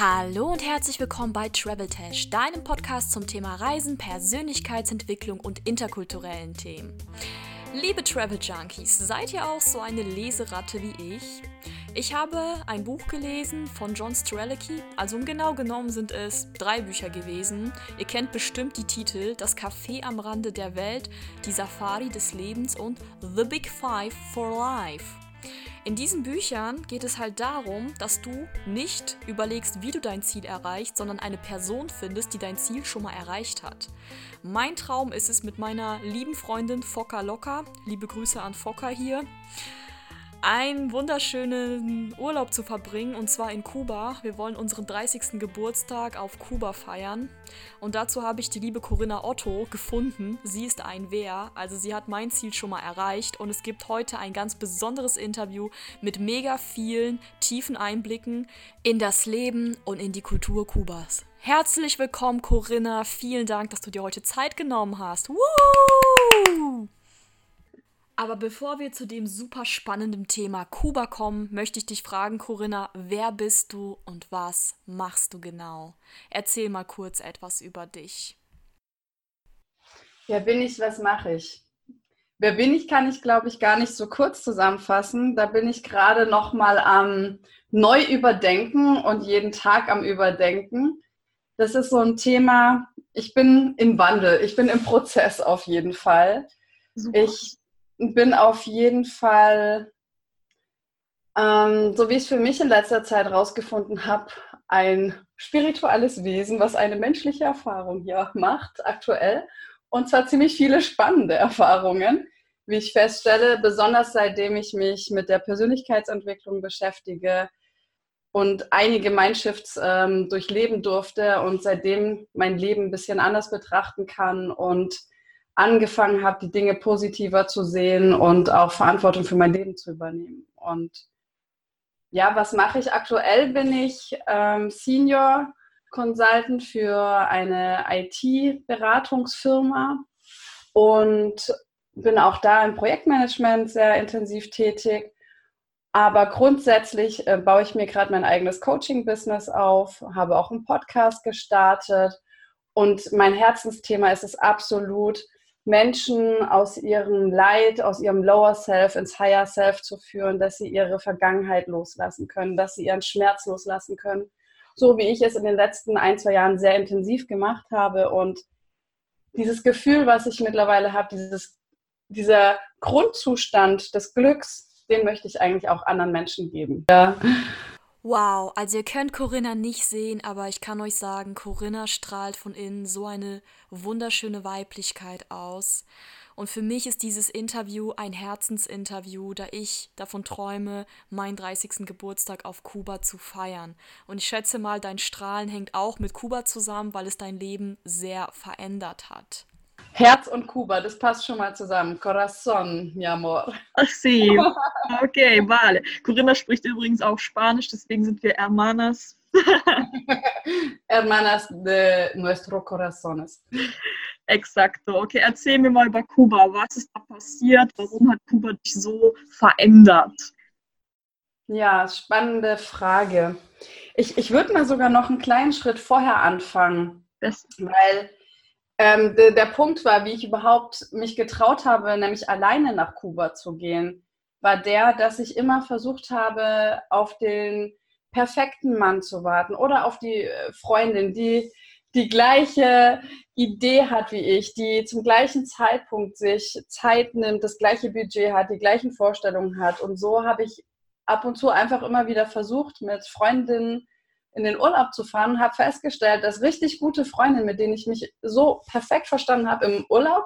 Hallo und herzlich willkommen bei Travel Tash, deinem Podcast zum Thema Reisen, Persönlichkeitsentwicklung und interkulturellen Themen. Liebe Travel Junkies, seid ihr auch so eine Leseratte wie ich? Ich habe ein Buch gelesen von John Strelicky, also um genau genommen sind es drei Bücher gewesen. Ihr kennt bestimmt die Titel Das Café am Rande der Welt, Die Safari des Lebens und The Big Five for Life. In diesen Büchern geht es halt darum, dass du nicht überlegst, wie du dein Ziel erreichst, sondern eine Person findest, die dein Ziel schon mal erreicht hat. Mein Traum ist es mit meiner lieben Freundin Fokker Locker, liebe Grüße an Fokker hier, einen wunderschönen Urlaub zu verbringen und zwar in Kuba. Wir wollen unseren 30. Geburtstag auf Kuba feiern und dazu habe ich die liebe Corinna Otto gefunden. Sie ist ein Wer, also sie hat mein Ziel schon mal erreicht und es gibt heute ein ganz besonderes Interview mit mega vielen tiefen Einblicken in das Leben und in die Kultur Kubas. Herzlich willkommen Corinna, vielen Dank, dass du dir heute Zeit genommen hast. Woo! Aber bevor wir zu dem super spannenden Thema Kuba kommen, möchte ich dich fragen, Corinna, wer bist du und was machst du genau? Erzähl mal kurz etwas über dich. Wer bin ich, was mache ich? Wer bin ich, kann ich, glaube ich, gar nicht so kurz zusammenfassen. Da bin ich gerade noch mal am neu überdenken und jeden Tag am überdenken. Das ist so ein Thema, ich bin im Wandel, ich bin im Prozess auf jeden Fall. Super. Ich bin auf jeden Fall, ähm, so wie ich es für mich in letzter Zeit herausgefunden habe, ein spirituelles Wesen, was eine menschliche Erfahrung hier macht, aktuell. Und zwar ziemlich viele spannende Erfahrungen, wie ich feststelle, besonders seitdem ich mich mit der Persönlichkeitsentwicklung beschäftige und einige Mindshifts ähm, durchleben durfte und seitdem mein Leben ein bisschen anders betrachten kann und angefangen habe, die Dinge positiver zu sehen und auch Verantwortung für mein Leben zu übernehmen. Und ja, was mache ich? Aktuell bin ich ähm, Senior Consultant für eine IT-Beratungsfirma und bin auch da im Projektmanagement sehr intensiv tätig. Aber grundsätzlich äh, baue ich mir gerade mein eigenes Coaching-Business auf, habe auch einen Podcast gestartet und mein Herzensthema ist es absolut, Menschen aus ihrem Leid, aus ihrem Lower Self ins Higher Self zu führen, dass sie ihre Vergangenheit loslassen können, dass sie ihren Schmerz loslassen können. So wie ich es in den letzten ein, zwei Jahren sehr intensiv gemacht habe. Und dieses Gefühl, was ich mittlerweile habe, dieses, dieser Grundzustand des Glücks, den möchte ich eigentlich auch anderen Menschen geben. Ja. Wow, also ihr könnt Corinna nicht sehen, aber ich kann euch sagen, Corinna strahlt von innen so eine wunderschöne Weiblichkeit aus. Und für mich ist dieses Interview ein Herzensinterview, da ich davon träume, meinen 30. Geburtstag auf Kuba zu feiern. Und ich schätze mal, dein Strahlen hängt auch mit Kuba zusammen, weil es dein Leben sehr verändert hat. Herz und Kuba, das passt schon mal zusammen. Corazón, mi amor. Ach sí. Okay, vale. Corinna spricht übrigens auch Spanisch, deswegen sind wir Hermanas. Hermanas de nuestro corazones. Exacto. Okay, erzähl mir mal über Kuba. Was ist da passiert? Warum hat Kuba dich so verändert? Ja, spannende Frage. Ich, ich würde mal sogar noch einen kleinen Schritt vorher anfangen. Das weil ähm, de, der Punkt war, wie ich überhaupt mich getraut habe, nämlich alleine nach Kuba zu gehen, war der, dass ich immer versucht habe, auf den perfekten Mann zu warten oder auf die äh, Freundin, die die gleiche Idee hat wie ich, die zum gleichen Zeitpunkt sich Zeit nimmt, das gleiche Budget hat, die gleichen Vorstellungen hat. Und so habe ich ab und zu einfach immer wieder versucht, mit Freundinnen in den Urlaub zu fahren und habe festgestellt, dass richtig gute Freundinnen, mit denen ich mich so perfekt verstanden habe im Urlaub,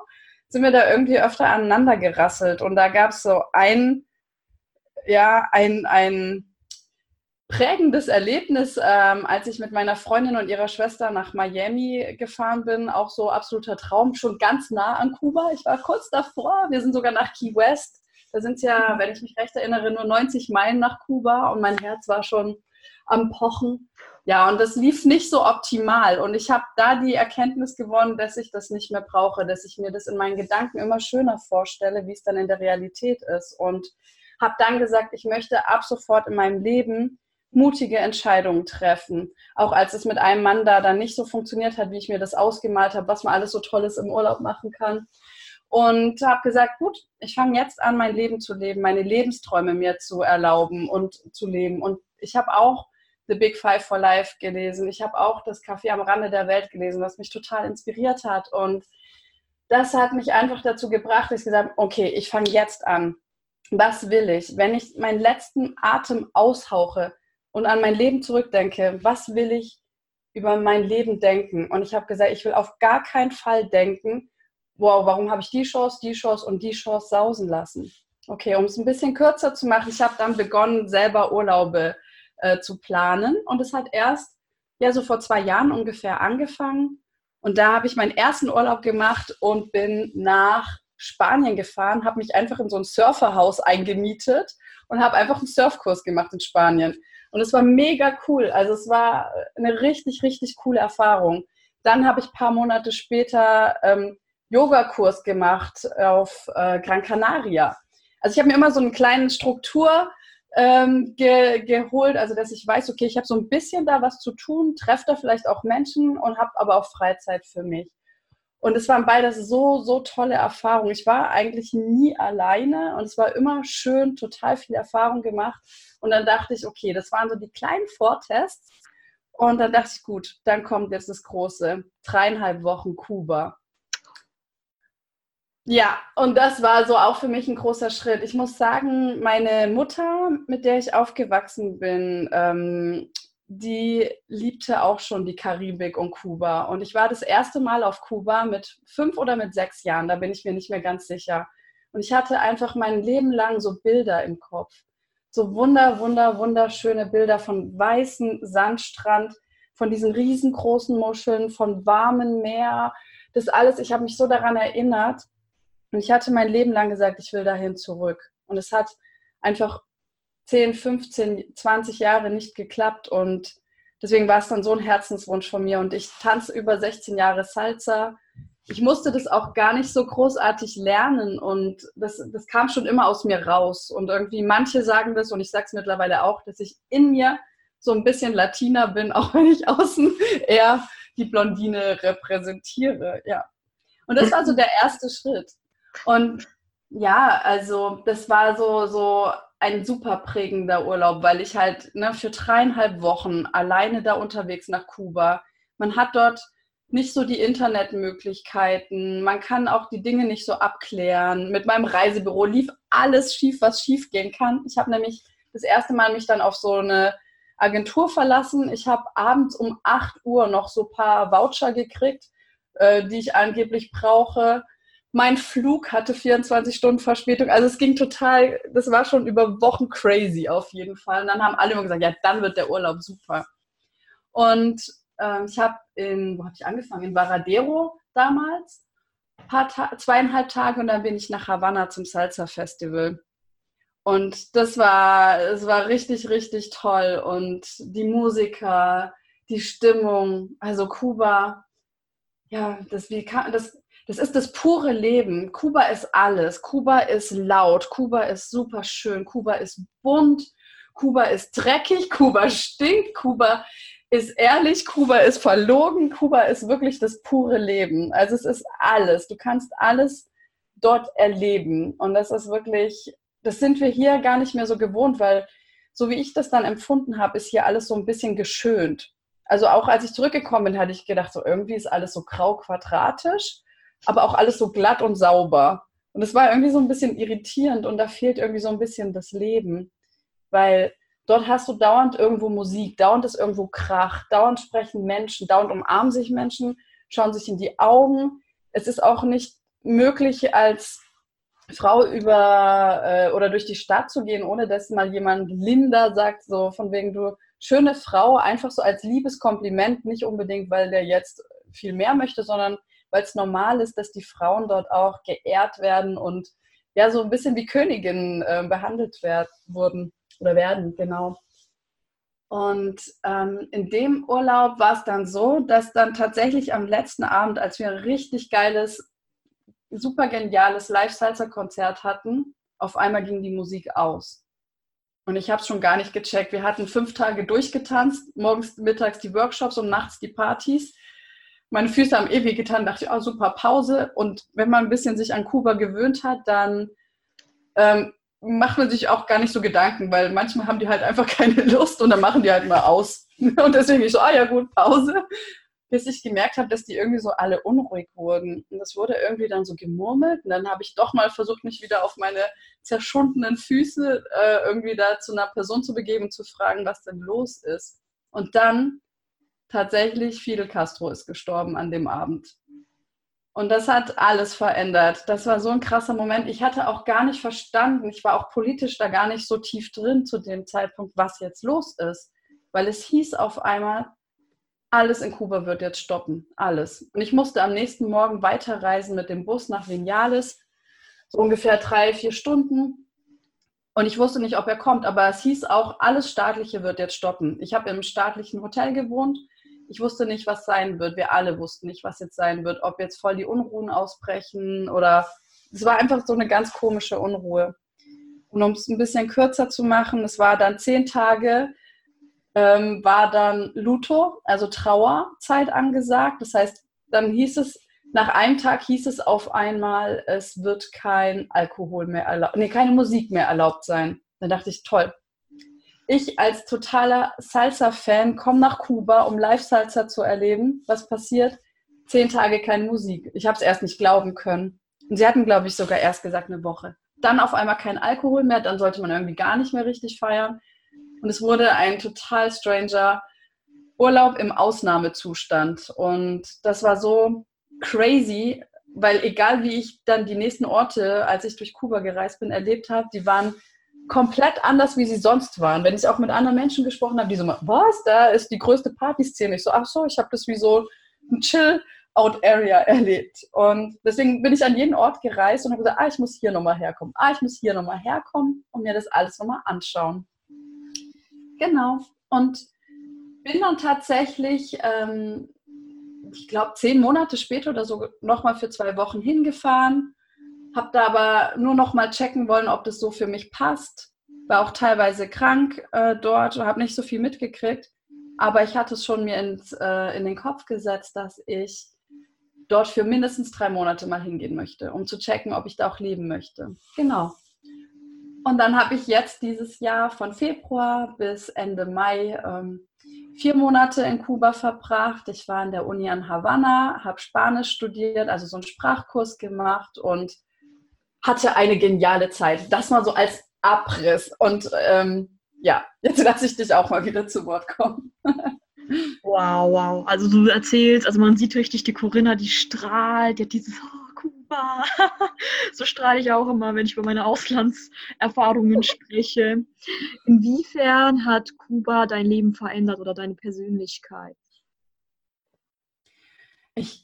sind wir da irgendwie öfter aneinander gerasselt. Und da gab es so ein, ja, ein, ein prägendes Erlebnis, ähm, als ich mit meiner Freundin und ihrer Schwester nach Miami gefahren bin. Auch so absoluter Traum, schon ganz nah an Kuba. Ich war kurz davor. Wir sind sogar nach Key West. Da sind es ja, wenn ich mich recht erinnere, nur 90 Meilen nach Kuba und mein Herz war schon am Pochen. Ja, und das lief nicht so optimal. Und ich habe da die Erkenntnis gewonnen, dass ich das nicht mehr brauche, dass ich mir das in meinen Gedanken immer schöner vorstelle, wie es dann in der Realität ist. Und habe dann gesagt, ich möchte ab sofort in meinem Leben mutige Entscheidungen treffen. Auch als es mit einem Mann da dann nicht so funktioniert hat, wie ich mir das ausgemalt habe, was man alles so Tolles im Urlaub machen kann. Und habe gesagt, gut, ich fange jetzt an, mein Leben zu leben, meine Lebensträume mir zu erlauben und zu leben. Und ich habe auch The Big Five for Life gelesen. Ich habe auch das Café am Rande der Welt gelesen, was mich total inspiriert hat. Und das hat mich einfach dazu gebracht, dass ich gesagt habe, okay, ich fange jetzt an. Was will ich? Wenn ich meinen letzten Atem aushauche und an mein Leben zurückdenke, was will ich über mein Leben denken? Und ich habe gesagt, ich will auf gar keinen Fall denken, wow, warum habe ich die Chance, die Chance und die Chance sausen lassen? Okay, um es ein bisschen kürzer zu machen, ich habe dann begonnen, selber Urlaube äh, zu planen. Und es hat erst ja so vor zwei Jahren ungefähr angefangen. Und da habe ich meinen ersten Urlaub gemacht und bin nach Spanien gefahren, habe mich einfach in so ein Surferhaus eingemietet und habe einfach einen Surfkurs gemacht in Spanien. Und es war mega cool. Also es war eine richtig, richtig coole Erfahrung. Dann habe ich ein paar Monate später ähm, Yogakurs gemacht auf äh, Gran Canaria. Also ich habe mir immer so eine kleine Struktur ähm, ge geholt, also dass ich weiß, okay, ich habe so ein bisschen da was zu tun, treffe da vielleicht auch Menschen und habe aber auch Freizeit für mich. Und es waren beides so, so tolle Erfahrungen. Ich war eigentlich nie alleine und es war immer schön, total viel Erfahrung gemacht. Und dann dachte ich, okay, das waren so die kleinen Vortests. Und dann dachte ich, gut, dann kommt jetzt das große dreieinhalb Wochen Kuba. Ja, und das war so auch für mich ein großer Schritt. Ich muss sagen, meine Mutter, mit der ich aufgewachsen bin, ähm, die liebte auch schon die Karibik und Kuba. Und ich war das erste Mal auf Kuba mit fünf oder mit sechs Jahren, da bin ich mir nicht mehr ganz sicher. Und ich hatte einfach mein Leben lang so Bilder im Kopf. So wunder, wunder, wunderschöne Bilder von weißem Sandstrand, von diesen riesengroßen Muscheln, von warmem Meer. Das alles, ich habe mich so daran erinnert. Und ich hatte mein Leben lang gesagt, ich will dahin zurück. Und es hat einfach 10, 15, 20 Jahre nicht geklappt. Und deswegen war es dann so ein Herzenswunsch von mir. Und ich tanze über 16 Jahre Salsa. Ich musste das auch gar nicht so großartig lernen. Und das, das kam schon immer aus mir raus. Und irgendwie manche sagen das, und ich sage es mittlerweile auch, dass ich in mir so ein bisschen Latina bin, auch wenn ich außen eher die Blondine repräsentiere. Ja. Und das war so der erste Schritt. Und ja, also das war so, so ein super prägender Urlaub, weil ich halt ne, für dreieinhalb Wochen alleine da unterwegs nach Kuba. Man hat dort nicht so die Internetmöglichkeiten, man kann auch die Dinge nicht so abklären. Mit meinem Reisebüro lief alles schief, was schief gehen kann. Ich habe nämlich das erste Mal mich dann auf so eine Agentur verlassen. Ich habe abends um 8 Uhr noch so ein paar Voucher gekriegt, äh, die ich angeblich brauche mein Flug hatte 24 Stunden Verspätung. Also es ging total, das war schon über Wochen crazy auf jeden Fall. Und dann haben alle immer gesagt, ja, dann wird der Urlaub super. Und ähm, ich habe in, wo habe ich angefangen? In Varadero damals, paar Ta zweieinhalb Tage und dann bin ich nach Havanna zum Salsa Festival. Und das war, es war richtig, richtig toll. Und die Musiker, die Stimmung, also Kuba, ja, das, wie kann, das das ist das pure Leben. Kuba ist alles. Kuba ist laut. Kuba ist super schön. Kuba ist bunt. Kuba ist dreckig. Kuba stinkt. Kuba ist ehrlich. Kuba ist verlogen. Kuba ist wirklich das pure Leben. Also es ist alles. Du kannst alles dort erleben. Und das ist wirklich, das sind wir hier gar nicht mehr so gewohnt, weil so wie ich das dann empfunden habe, ist hier alles so ein bisschen geschönt. Also auch als ich zurückgekommen bin, hatte ich gedacht, so irgendwie ist alles so grau quadratisch aber auch alles so glatt und sauber. Und es war irgendwie so ein bisschen irritierend und da fehlt irgendwie so ein bisschen das Leben, weil dort hast du dauernd irgendwo Musik, dauernd ist irgendwo Krach, dauernd sprechen Menschen, dauernd umarmen sich Menschen, schauen sich in die Augen. Es ist auch nicht möglich, als Frau über äh, oder durch die Stadt zu gehen, ohne dass mal jemand Linda sagt, so von wegen du schöne Frau, einfach so als Liebeskompliment, nicht unbedingt, weil der jetzt viel mehr möchte, sondern weil es normal ist, dass die Frauen dort auch geehrt werden und ja, so ein bisschen wie Königinnen äh, behandelt werd, wurden oder werden, genau. Und ähm, in dem Urlaub war es dann so, dass dann tatsächlich am letzten Abend, als wir ein richtig geiles, super geniales Live-Salsa-Konzert hatten, auf einmal ging die Musik aus. Und ich habe es schon gar nicht gecheckt. Wir hatten fünf Tage durchgetanzt, morgens, mittags die Workshops und nachts die Partys. Meine Füße haben ewig getan, dachte ich, oh, super Pause. Und wenn man ein bisschen sich an Kuba gewöhnt hat, dann ähm, macht man sich auch gar nicht so Gedanken, weil manchmal haben die halt einfach keine Lust und dann machen die halt mal aus. Und deswegen ich so, ah ja gut, Pause. Bis ich gemerkt habe, dass die irgendwie so alle unruhig wurden. Und das wurde irgendwie dann so gemurmelt. Und dann habe ich doch mal versucht, mich wieder auf meine zerschundenen Füße äh, irgendwie da zu einer Person zu begeben und zu fragen, was denn los ist. Und dann tatsächlich Fidel Castro ist gestorben an dem Abend. Und das hat alles verändert. Das war so ein krasser Moment. Ich hatte auch gar nicht verstanden, ich war auch politisch da gar nicht so tief drin zu dem Zeitpunkt, was jetzt los ist. Weil es hieß auf einmal, alles in Kuba wird jetzt stoppen. Alles. Und ich musste am nächsten Morgen weiterreisen mit dem Bus nach Vinales. So ungefähr drei, vier Stunden. Und ich wusste nicht, ob er kommt, aber es hieß auch, alles Staatliche wird jetzt stoppen. Ich habe im staatlichen Hotel gewohnt ich wusste nicht, was sein wird. Wir alle wussten nicht, was jetzt sein wird. Ob jetzt voll die Unruhen ausbrechen oder es war einfach so eine ganz komische Unruhe. Und um es ein bisschen kürzer zu machen, es war dann zehn Tage, ähm, war dann Luto, also Trauerzeit angesagt. Das heißt, dann hieß es, nach einem Tag hieß es auf einmal, es wird kein Alkohol mehr erlaubt, nee, keine Musik mehr erlaubt sein. Dann dachte ich, toll, ich als totaler Salsa-Fan komme nach Kuba, um Live-Salsa zu erleben. Was passiert? Zehn Tage keine Musik. Ich habe es erst nicht glauben können. Und sie hatten, glaube ich, sogar erst gesagt eine Woche. Dann auf einmal kein Alkohol mehr, dann sollte man irgendwie gar nicht mehr richtig feiern. Und es wurde ein total stranger Urlaub im Ausnahmezustand. Und das war so crazy, weil egal wie ich dann die nächsten Orte, als ich durch Kuba gereist bin, erlebt habe, die waren komplett anders, wie sie sonst waren. Wenn ich auch mit anderen Menschen gesprochen habe, die so, was, da ist die größte Partyszene. Ich so, ach so, ich habe das wie so ein Chill-Out-Area erlebt. Und deswegen bin ich an jeden Ort gereist und habe gesagt, ah, ich muss hier nochmal herkommen. Ah, ich muss hier nochmal herkommen und mir das alles nochmal anschauen. Genau. Und bin dann tatsächlich, ähm, ich glaube, zehn Monate später oder so nochmal für zwei Wochen hingefahren habe da aber nur noch mal checken wollen, ob das so für mich passt. War auch teilweise krank äh, dort und habe nicht so viel mitgekriegt. Aber ich hatte es schon mir ins, äh, in den Kopf gesetzt, dass ich dort für mindestens drei Monate mal hingehen möchte, um zu checken, ob ich da auch leben möchte. Genau. Und dann habe ich jetzt dieses Jahr von Februar bis Ende Mai ähm, vier Monate in Kuba verbracht. Ich war in der Uni in Havanna, habe Spanisch studiert, also so einen Sprachkurs gemacht und hatte eine geniale Zeit. Das mal so als Abriss. Und ähm, ja, jetzt lasse ich dich auch mal wieder zu Wort kommen. wow, wow. Also du erzählst, also man sieht richtig die Corinna, die strahlt, die hat dieses oh, Kuba. so strahle ich auch immer, wenn ich über meine Auslandserfahrungen spreche. Inwiefern hat Kuba dein Leben verändert oder deine Persönlichkeit? Ich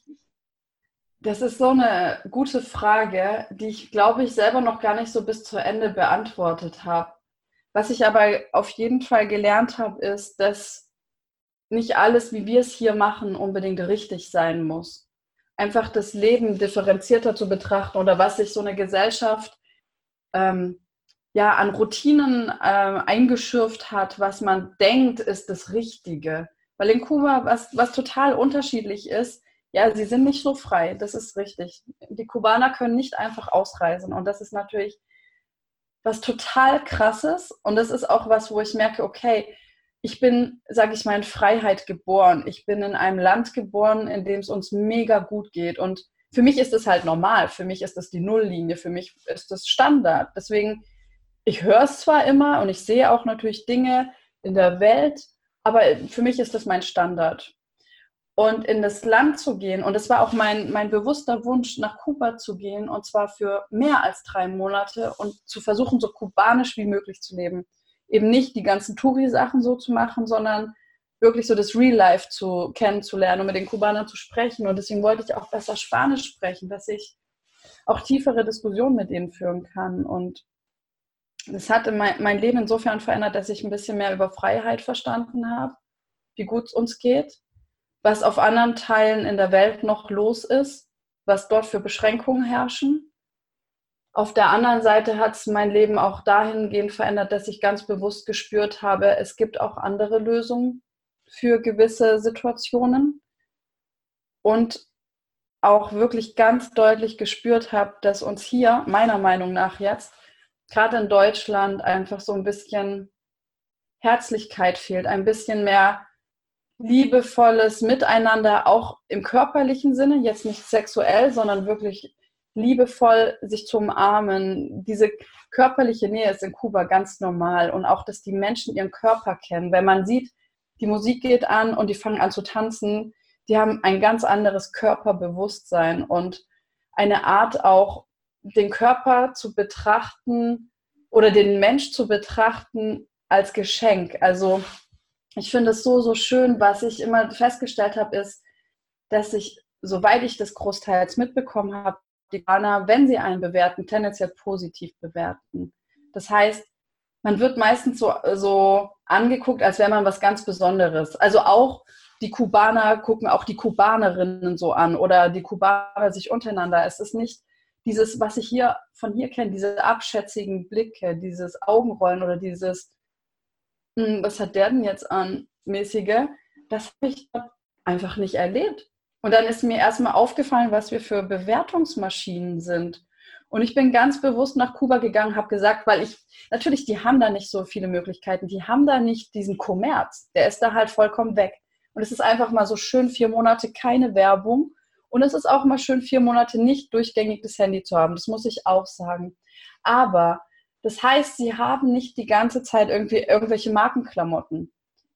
das ist so eine gute Frage, die ich, glaube ich, selber noch gar nicht so bis zu Ende beantwortet habe. Was ich aber auf jeden Fall gelernt habe, ist, dass nicht alles, wie wir es hier machen, unbedingt richtig sein muss. Einfach das Leben differenzierter zu betrachten oder was sich so eine Gesellschaft ähm, ja an Routinen äh, eingeschürft hat, was man denkt, ist das Richtige. Weil in Kuba, was, was total unterschiedlich ist, ja, sie sind nicht so frei, das ist richtig. Die Kubaner können nicht einfach ausreisen und das ist natürlich was total krasses und das ist auch was, wo ich merke, okay, ich bin, sage ich mal, in Freiheit geboren. Ich bin in einem Land geboren, in dem es uns mega gut geht und für mich ist es halt normal, für mich ist es die Nulllinie, für mich ist es Standard. Deswegen, ich höre es zwar immer und ich sehe auch natürlich Dinge in der Welt, aber für mich ist das mein Standard und in das Land zu gehen. Und es war auch mein, mein bewusster Wunsch, nach Kuba zu gehen, und zwar für mehr als drei Monate und zu versuchen, so kubanisch wie möglich zu leben. Eben nicht die ganzen Touri-Sachen so zu machen, sondern wirklich so das Real Life zu kennenzulernen und mit den Kubanern zu sprechen. Und deswegen wollte ich auch besser Spanisch sprechen, dass ich auch tiefere Diskussionen mit denen führen kann. Und das hat mein, mein Leben insofern verändert, dass ich ein bisschen mehr über Freiheit verstanden habe, wie gut es uns geht was auf anderen Teilen in der Welt noch los ist, was dort für Beschränkungen herrschen. Auf der anderen Seite hat es mein Leben auch dahingehend verändert, dass ich ganz bewusst gespürt habe, es gibt auch andere Lösungen für gewisse Situationen. Und auch wirklich ganz deutlich gespürt habe, dass uns hier, meiner Meinung nach jetzt, gerade in Deutschland einfach so ein bisschen Herzlichkeit fehlt, ein bisschen mehr liebevolles Miteinander, auch im körperlichen Sinne, jetzt nicht sexuell, sondern wirklich liebevoll sich zu umarmen. Diese körperliche Nähe ist in Kuba ganz normal und auch, dass die Menschen ihren Körper kennen. Wenn man sieht, die Musik geht an und die fangen an zu tanzen, die haben ein ganz anderes Körperbewusstsein und eine Art auch, den Körper zu betrachten oder den Mensch zu betrachten als Geschenk. Also ich finde es so, so schön, was ich immer festgestellt habe, ist, dass ich, soweit ich das großteils mitbekommen habe, die Ghana, wenn sie einen bewerten, tendenziell positiv bewerten. Das heißt, man wird meistens so, so angeguckt, als wäre man was ganz Besonderes. Also auch die Kubaner gucken auch die Kubanerinnen so an oder die Kubaner sich untereinander. Es ist nicht dieses, was ich hier von hier kenne, diese abschätzigen Blicke, dieses Augenrollen oder dieses, was hat der denn jetzt an, mäßige, das habe ich einfach nicht erlebt. Und dann ist mir erstmal aufgefallen, was wir für Bewertungsmaschinen sind. Und ich bin ganz bewusst nach Kuba gegangen, habe gesagt, weil ich, natürlich, die haben da nicht so viele Möglichkeiten, die haben da nicht diesen Kommerz, der ist da halt vollkommen weg. Und es ist einfach mal so schön, vier Monate keine Werbung. Und es ist auch mal schön, vier Monate nicht durchgängig das Handy zu haben. Das muss ich auch sagen. Aber das heißt, sie haben nicht die ganze Zeit irgendwie irgendwelche Markenklamotten.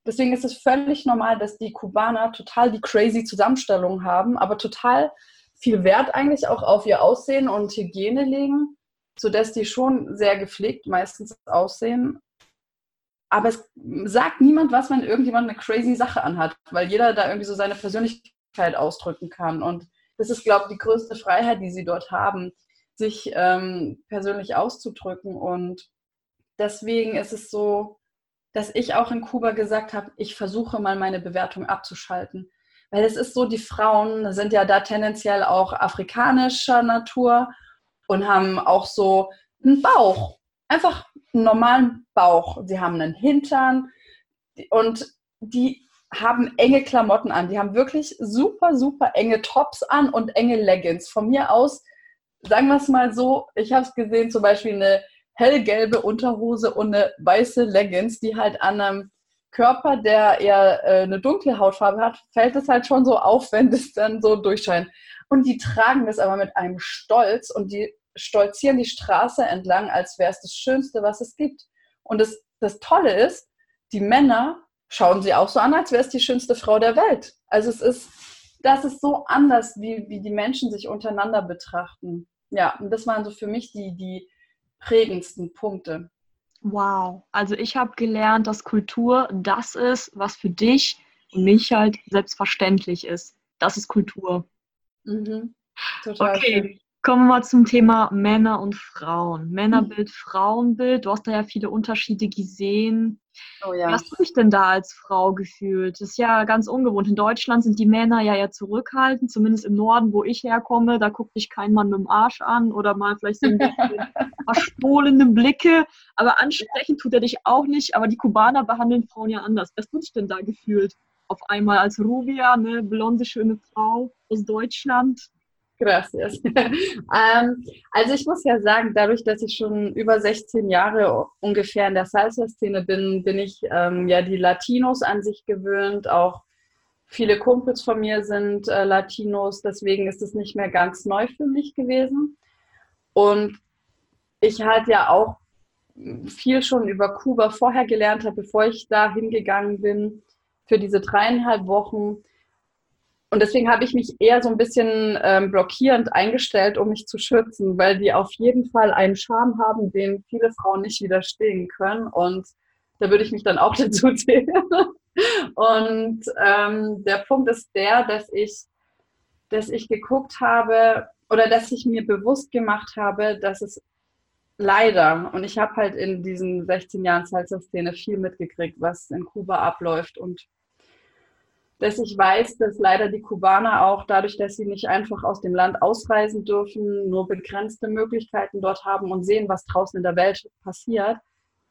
Deswegen ist es völlig normal, dass die Kubaner total die crazy Zusammenstellung haben, aber total viel Wert eigentlich auch auf ihr Aussehen und Hygiene legen, sodass die schon sehr gepflegt meistens aussehen aber es sagt niemand was, wenn irgendjemand eine crazy Sache anhat, weil jeder da irgendwie so seine Persönlichkeit ausdrücken kann. Und das ist, glaube ich, die größte Freiheit, die sie dort haben, sich ähm, persönlich auszudrücken. Und deswegen ist es so, dass ich auch in Kuba gesagt habe, ich versuche mal meine Bewertung abzuschalten. Weil es ist so, die Frauen sind ja da tendenziell auch afrikanischer Natur und haben auch so einen Bauch einfach einen normalen Bauch. Sie haben einen Hintern und die haben enge Klamotten an. Die haben wirklich super, super enge Tops an und enge Leggings. Von mir aus, sagen wir es mal so, ich habe es gesehen, zum Beispiel eine hellgelbe Unterhose und eine weiße Leggings, die halt an einem Körper, der eher äh, eine dunkle Hautfarbe hat, fällt es halt schon so auf, wenn das dann so durchscheint. Und die tragen das aber mit einem Stolz und die stolzieren die Straße entlang, als wäre es das Schönste, was es gibt. Und das, das Tolle ist, die Männer schauen sie auch so an, als wäre es die schönste Frau der Welt. Also es ist, das ist so anders, wie, wie die Menschen sich untereinander betrachten. Ja, und das waren so für mich die, die prägendsten Punkte. Wow, also ich habe gelernt, dass Kultur das ist, was für dich und mich halt selbstverständlich ist. Das ist Kultur. Mhm. Total okay, schön. Kommen wir mal zum Thema Männer und Frauen. Männerbild, mhm. Frauenbild. Du hast da ja viele Unterschiede gesehen. Oh ja. Wie hast du dich denn da als Frau gefühlt? Das ist ja ganz ungewohnt. In Deutschland sind die Männer ja eher zurückhaltend, zumindest im Norden, wo ich herkomme. Da guckt dich kein Mann mit dem Arsch an oder mal vielleicht so ein bisschen verstohlene Blicke. Aber ansprechen tut er dich auch nicht. Aber die Kubaner behandeln Frauen ja anders. Was hast du dich denn da gefühlt? Auf einmal als Rubia, eine blonde, schöne Frau aus Deutschland. Gracias. ähm, also ich muss ja sagen, dadurch, dass ich schon über 16 Jahre ungefähr in der Salsa-Szene bin, bin ich ähm, ja die Latinos an sich gewöhnt. Auch viele Kumpels von mir sind äh, Latinos, deswegen ist es nicht mehr ganz neu für mich gewesen. Und ich halt ja auch viel schon über Kuba vorher gelernt habe, bevor ich da hingegangen bin für diese dreieinhalb Wochen und deswegen habe ich mich eher so ein bisschen ähm, blockierend eingestellt, um mich zu schützen, weil die auf jeden Fall einen Charme haben, den viele Frauen nicht widerstehen können. Und da würde ich mich dann auch dazu zählen. Und ähm, der Punkt ist der, dass ich, dass ich geguckt habe oder dass ich mir bewusst gemacht habe, dass es leider, und ich habe halt in diesen 16 Jahren Salsa-Szene viel mitgekriegt, was in Kuba abläuft und dass ich weiß, dass leider die Kubaner auch dadurch, dass sie nicht einfach aus dem Land ausreisen dürfen, nur begrenzte Möglichkeiten dort haben und sehen, was draußen in der Welt passiert,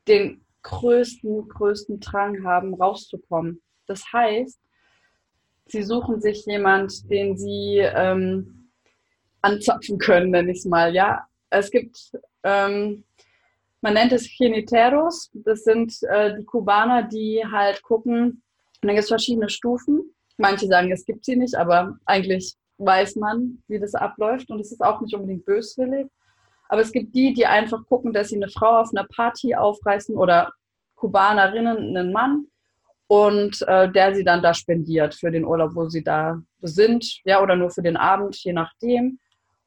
den größten, größten Drang haben, rauszukommen. Das heißt, sie suchen sich jemand, den sie ähm, anzapfen können, nenne ich es mal. Ja, es gibt, ähm, man nennt es Geniteros, das sind äh, die Kubaner, die halt gucken, und dann gibt es verschiedene Stufen. Manche sagen, es gibt sie nicht, aber eigentlich weiß man, wie das abläuft und es ist auch nicht unbedingt böswillig. Aber es gibt die, die einfach gucken, dass sie eine Frau auf einer Party aufreißen oder Kubanerinnen einen Mann und äh, der sie dann da spendiert für den Urlaub, wo sie da sind, ja, oder nur für den Abend, je nachdem.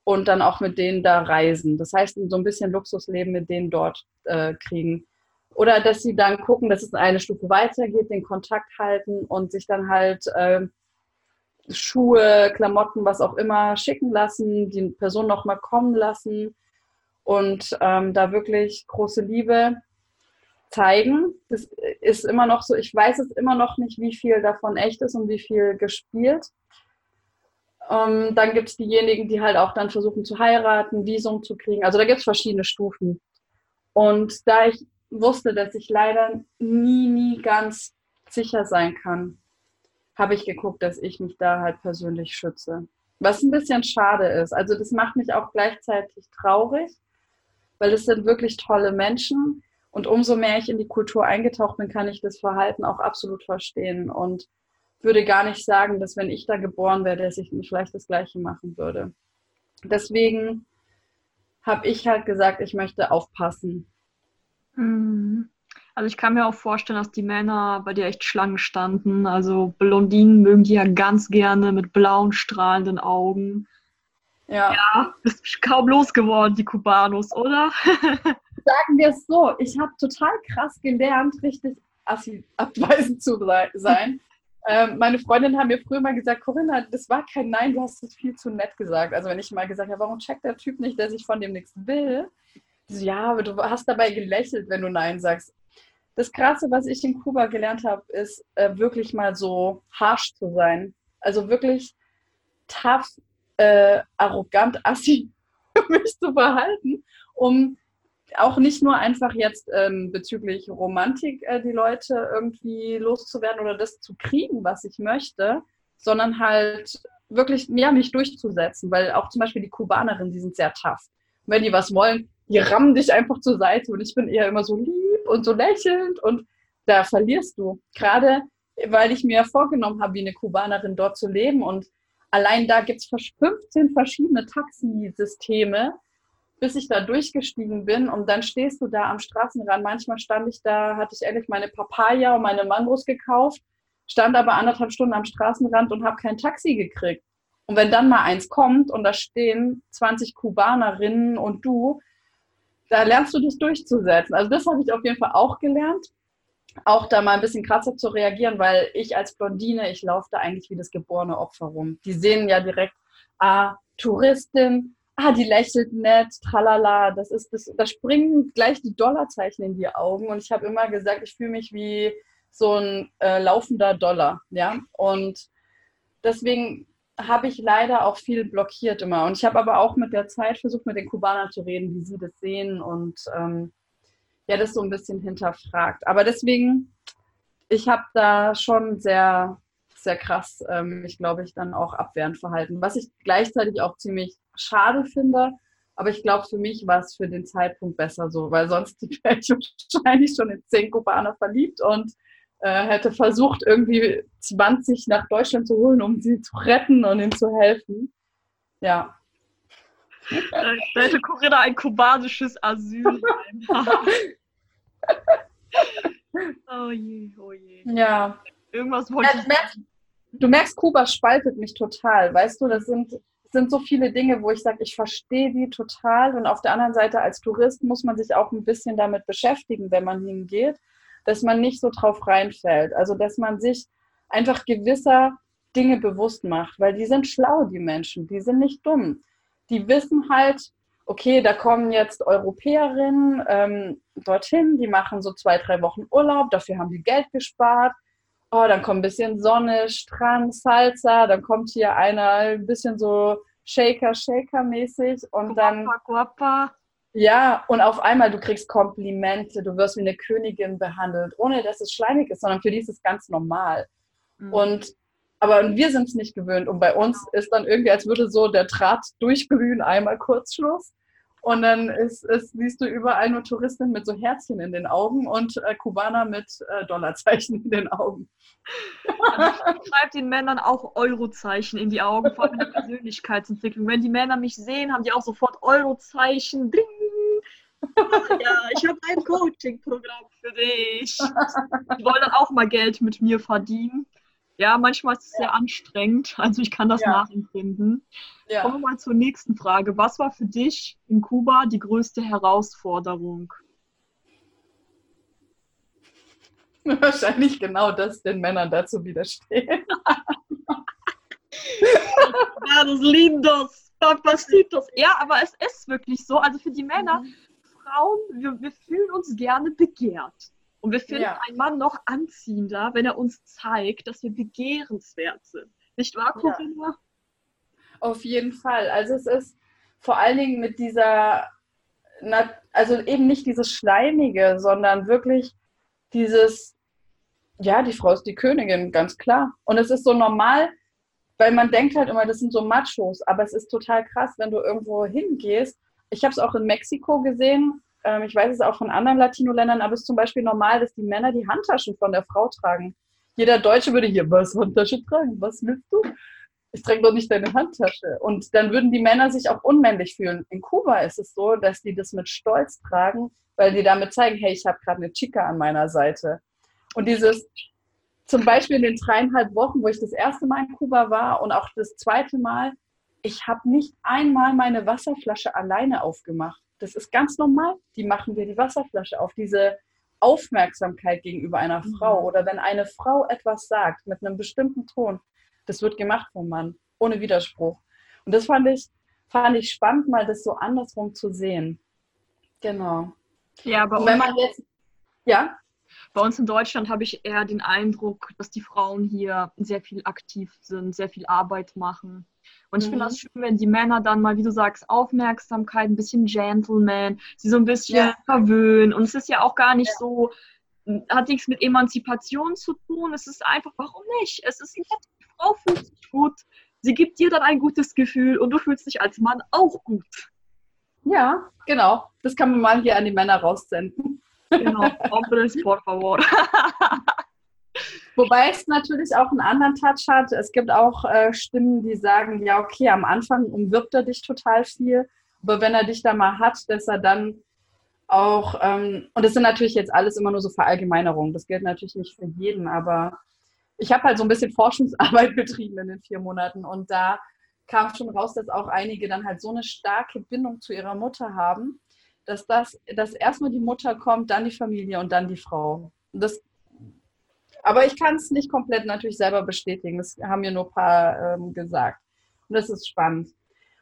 Und dann auch mit denen da reisen. Das heißt, so ein bisschen Luxusleben mit denen dort äh, kriegen. Oder dass sie dann gucken, dass es eine Stufe weitergeht, den Kontakt halten und sich dann halt äh, Schuhe, Klamotten, was auch immer schicken lassen, die Person nochmal kommen lassen und ähm, da wirklich große Liebe zeigen. Das ist immer noch so, ich weiß es immer noch nicht, wie viel davon echt ist und wie viel gespielt. Ähm, dann gibt es diejenigen, die halt auch dann versuchen zu heiraten, Visum zu kriegen. Also da gibt es verschiedene Stufen. Und da ich wusste, dass ich leider nie, nie ganz sicher sein kann, habe ich geguckt, dass ich mich da halt persönlich schütze. Was ein bisschen schade ist. Also das macht mich auch gleichzeitig traurig, weil es sind wirklich tolle Menschen. Und umso mehr ich in die Kultur eingetaucht bin, kann ich das Verhalten auch absolut verstehen und würde gar nicht sagen, dass wenn ich da geboren wäre, dass ich nicht vielleicht das Gleiche machen würde. Deswegen habe ich halt gesagt, ich möchte aufpassen. Also ich kann mir auch vorstellen, dass die Männer bei dir echt Schlangen standen. Also Blondinen mögen die ja ganz gerne mit blauen, strahlenden Augen. Ja. Ja, bist kaum losgeworden, die Kubanos, oder? Sagen wir es so, ich habe total krass gelernt, richtig abweisend zu sein. ähm, meine Freundinnen haben mir früher mal gesagt, Corinna, das war kein Nein, du hast es viel zu nett gesagt. Also wenn ich mal gesagt habe, warum checkt der Typ nicht, der sich von dem nichts will? Ja, aber du hast dabei gelächelt, wenn du Nein sagst. Das Krasse, was ich in Kuba gelernt habe, ist äh, wirklich mal so harsh zu sein. Also wirklich tough, äh, arrogant, assi mich zu verhalten, um auch nicht nur einfach jetzt ähm, bezüglich Romantik äh, die Leute irgendwie loszuwerden oder das zu kriegen, was ich möchte, sondern halt wirklich ja, mich durchzusetzen, weil auch zum Beispiel die Kubanerinnen, die sind sehr tough. wenn die was wollen, die rammen dich einfach zur Seite und ich bin eher immer so lieb und so lächelnd und da verlierst du. Gerade weil ich mir vorgenommen habe, wie eine Kubanerin dort zu leben und allein da gibt es 15 verschiedene Taxisysteme, bis ich da durchgestiegen bin und dann stehst du da am Straßenrand. Manchmal stand ich da, hatte ich ehrlich meine Papaya und meine Mangos gekauft, stand aber anderthalb Stunden am Straßenrand und habe kein Taxi gekriegt. Und wenn dann mal eins kommt und da stehen 20 Kubanerinnen und du, da lernst du dich durchzusetzen. Also das habe ich auf jeden Fall auch gelernt. Auch da mal ein bisschen krasser zu reagieren, weil ich als Blondine, ich laufe da eigentlich wie das geborene Opfer rum. Die sehen ja direkt, ah, Touristin, ah, die lächelt nett, tralala, das ist das, da springen gleich die Dollarzeichen in die Augen und ich habe immer gesagt, ich fühle mich wie so ein äh, laufender Dollar, ja, und deswegen habe ich leider auch viel blockiert immer. Und ich habe aber auch mit der Zeit versucht, mit den Kubanern zu reden, wie sie das sehen und ähm, ja, das so ein bisschen hinterfragt. Aber deswegen, ich habe da schon sehr, sehr krass, ähm, mich glaube ich, dann auch abwehrend verhalten. Was ich gleichzeitig auch ziemlich schade finde. Aber ich glaube, für mich war es für den Zeitpunkt besser so, weil sonst wäre ich wahrscheinlich schon in zehn Kubaner verliebt und äh, hätte versucht, irgendwie 20 nach Deutschland zu holen, um sie zu retten und ihnen zu helfen. Ja. Da hätte Corinna ein kubanisches Asyl. oh je, oh je. Ja. Irgendwas wollte ja, du, merkst, du merkst, Kuba spaltet mich total. Weißt du, das sind, sind so viele Dinge, wo ich sage, ich verstehe die total. Und auf der anderen Seite, als Tourist muss man sich auch ein bisschen damit beschäftigen, wenn man hingeht dass man nicht so drauf reinfällt. Also, dass man sich einfach gewisser Dinge bewusst macht, weil die sind schlau, die Menschen, die sind nicht dumm. Die wissen halt, okay, da kommen jetzt Europäerinnen ähm, dorthin, die machen so zwei, drei Wochen Urlaub, dafür haben die Geld gespart. oh, dann kommt ein bisschen Sonne, Strand, Salsa, dann kommt hier einer ein bisschen so Shaker, Shaker-mäßig und dann. Guapa. Ja, und auf einmal du kriegst Komplimente, du wirst wie eine Königin behandelt, ohne dass es schleimig ist, sondern für die ist es ganz normal. Mhm. Und aber wir sind es nicht gewöhnt. Und bei uns ist dann irgendwie, als würde so der Draht durchglühen, einmal Kurzschluss. Und dann ist, ist, siehst du überall nur Touristen mit so Herzchen in den Augen und äh, Kubaner mit äh, Dollarzeichen in den Augen. Schreibt den Männern auch Eurozeichen in die Augen, vor allem in der Persönlichkeitsentwicklung. Wenn die Männer mich sehen, haben die auch sofort Eurozeichen. Ding. Ja, ich habe ein Coaching-Programm für dich. Die wollen dann auch mal Geld mit mir verdienen. Ja, manchmal ist es sehr anstrengend, also ich kann das ja. nachempfinden. Ja. Kommen wir mal zur nächsten Frage. Was war für dich in Kuba die größte Herausforderung? Wahrscheinlich genau das, den Männern dazu widerstehen. ja, das Lindos, Papacitos. Ja, aber es ist wirklich so. Also für die Männer, mhm. Frauen, wir, wir fühlen uns gerne begehrt. Und wir finden ja. einen Mann noch anziehender, wenn er uns zeigt, dass wir begehrenswert sind. Nicht wahr, Corinna? Ja. Auf jeden Fall. Also es ist vor allen Dingen mit dieser, also eben nicht dieses Schleimige, sondern wirklich dieses, ja, die Frau ist die Königin, ganz klar. Und es ist so normal, weil man denkt halt immer, das sind so Machos, aber es ist total krass, wenn du irgendwo hingehst. Ich habe es auch in Mexiko gesehen, ähm, ich weiß es auch von anderen Latino-Ländern, aber es ist zum Beispiel normal, dass die Männer die Handtaschen von der Frau tragen. Jeder Deutsche würde hier, was Handtasche tragen? Was willst du? Ich trage doch nicht deine Handtasche. Und dann würden die Männer sich auch unmännlich fühlen. In Kuba ist es so, dass die das mit Stolz tragen, weil die damit zeigen, hey, ich habe gerade eine Chica an meiner Seite. Und dieses, zum Beispiel in den dreieinhalb Wochen, wo ich das erste Mal in Kuba war und auch das zweite Mal, ich habe nicht einmal meine Wasserflasche alleine aufgemacht. Das ist ganz normal. Die machen dir die Wasserflasche auf. Diese Aufmerksamkeit gegenüber einer mhm. Frau oder wenn eine Frau etwas sagt mit einem bestimmten Ton, das wird gemacht vom Mann, ohne Widerspruch. Und das fand ich, fand ich spannend, mal das so andersrum zu sehen. Genau. Ja, aber wenn man jetzt, ja? Bei uns in Deutschland habe ich eher den Eindruck, dass die Frauen hier sehr viel aktiv sind, sehr viel Arbeit machen. Und ich mhm. finde das schön, wenn die Männer dann mal, wie du sagst, Aufmerksamkeit, ein bisschen Gentleman, sie so ein bisschen ja. verwöhnen. Und es ist ja auch gar nicht ja. so, hat nichts mit Emanzipation zu tun. Es ist einfach, warum nicht? Es ist nett, die Frau fühlt sich gut, sie gibt dir dann ein gutes Gefühl und du fühlst dich als Mann auch gut. Ja, genau. Das kann man mal hier an die Männer raussenden. Genau, hombres, por favor. Wobei es natürlich auch einen anderen Touch hat. Es gibt auch äh, Stimmen, die sagen, ja, okay, am Anfang umwirbt er dich total viel, aber wenn er dich da mal hat, dass er dann auch, ähm, und das sind natürlich jetzt alles immer nur so Verallgemeinerungen, das gilt natürlich nicht für jeden, aber ich habe halt so ein bisschen Forschungsarbeit betrieben in den vier Monaten und da kam schon raus, dass auch einige dann halt so eine starke Bindung zu ihrer Mutter haben, dass das, dass erstmal die Mutter kommt, dann die Familie und dann die Frau. Das aber ich kann es nicht komplett natürlich selber bestätigen. Das haben mir nur ein paar ähm, gesagt. Und das ist spannend.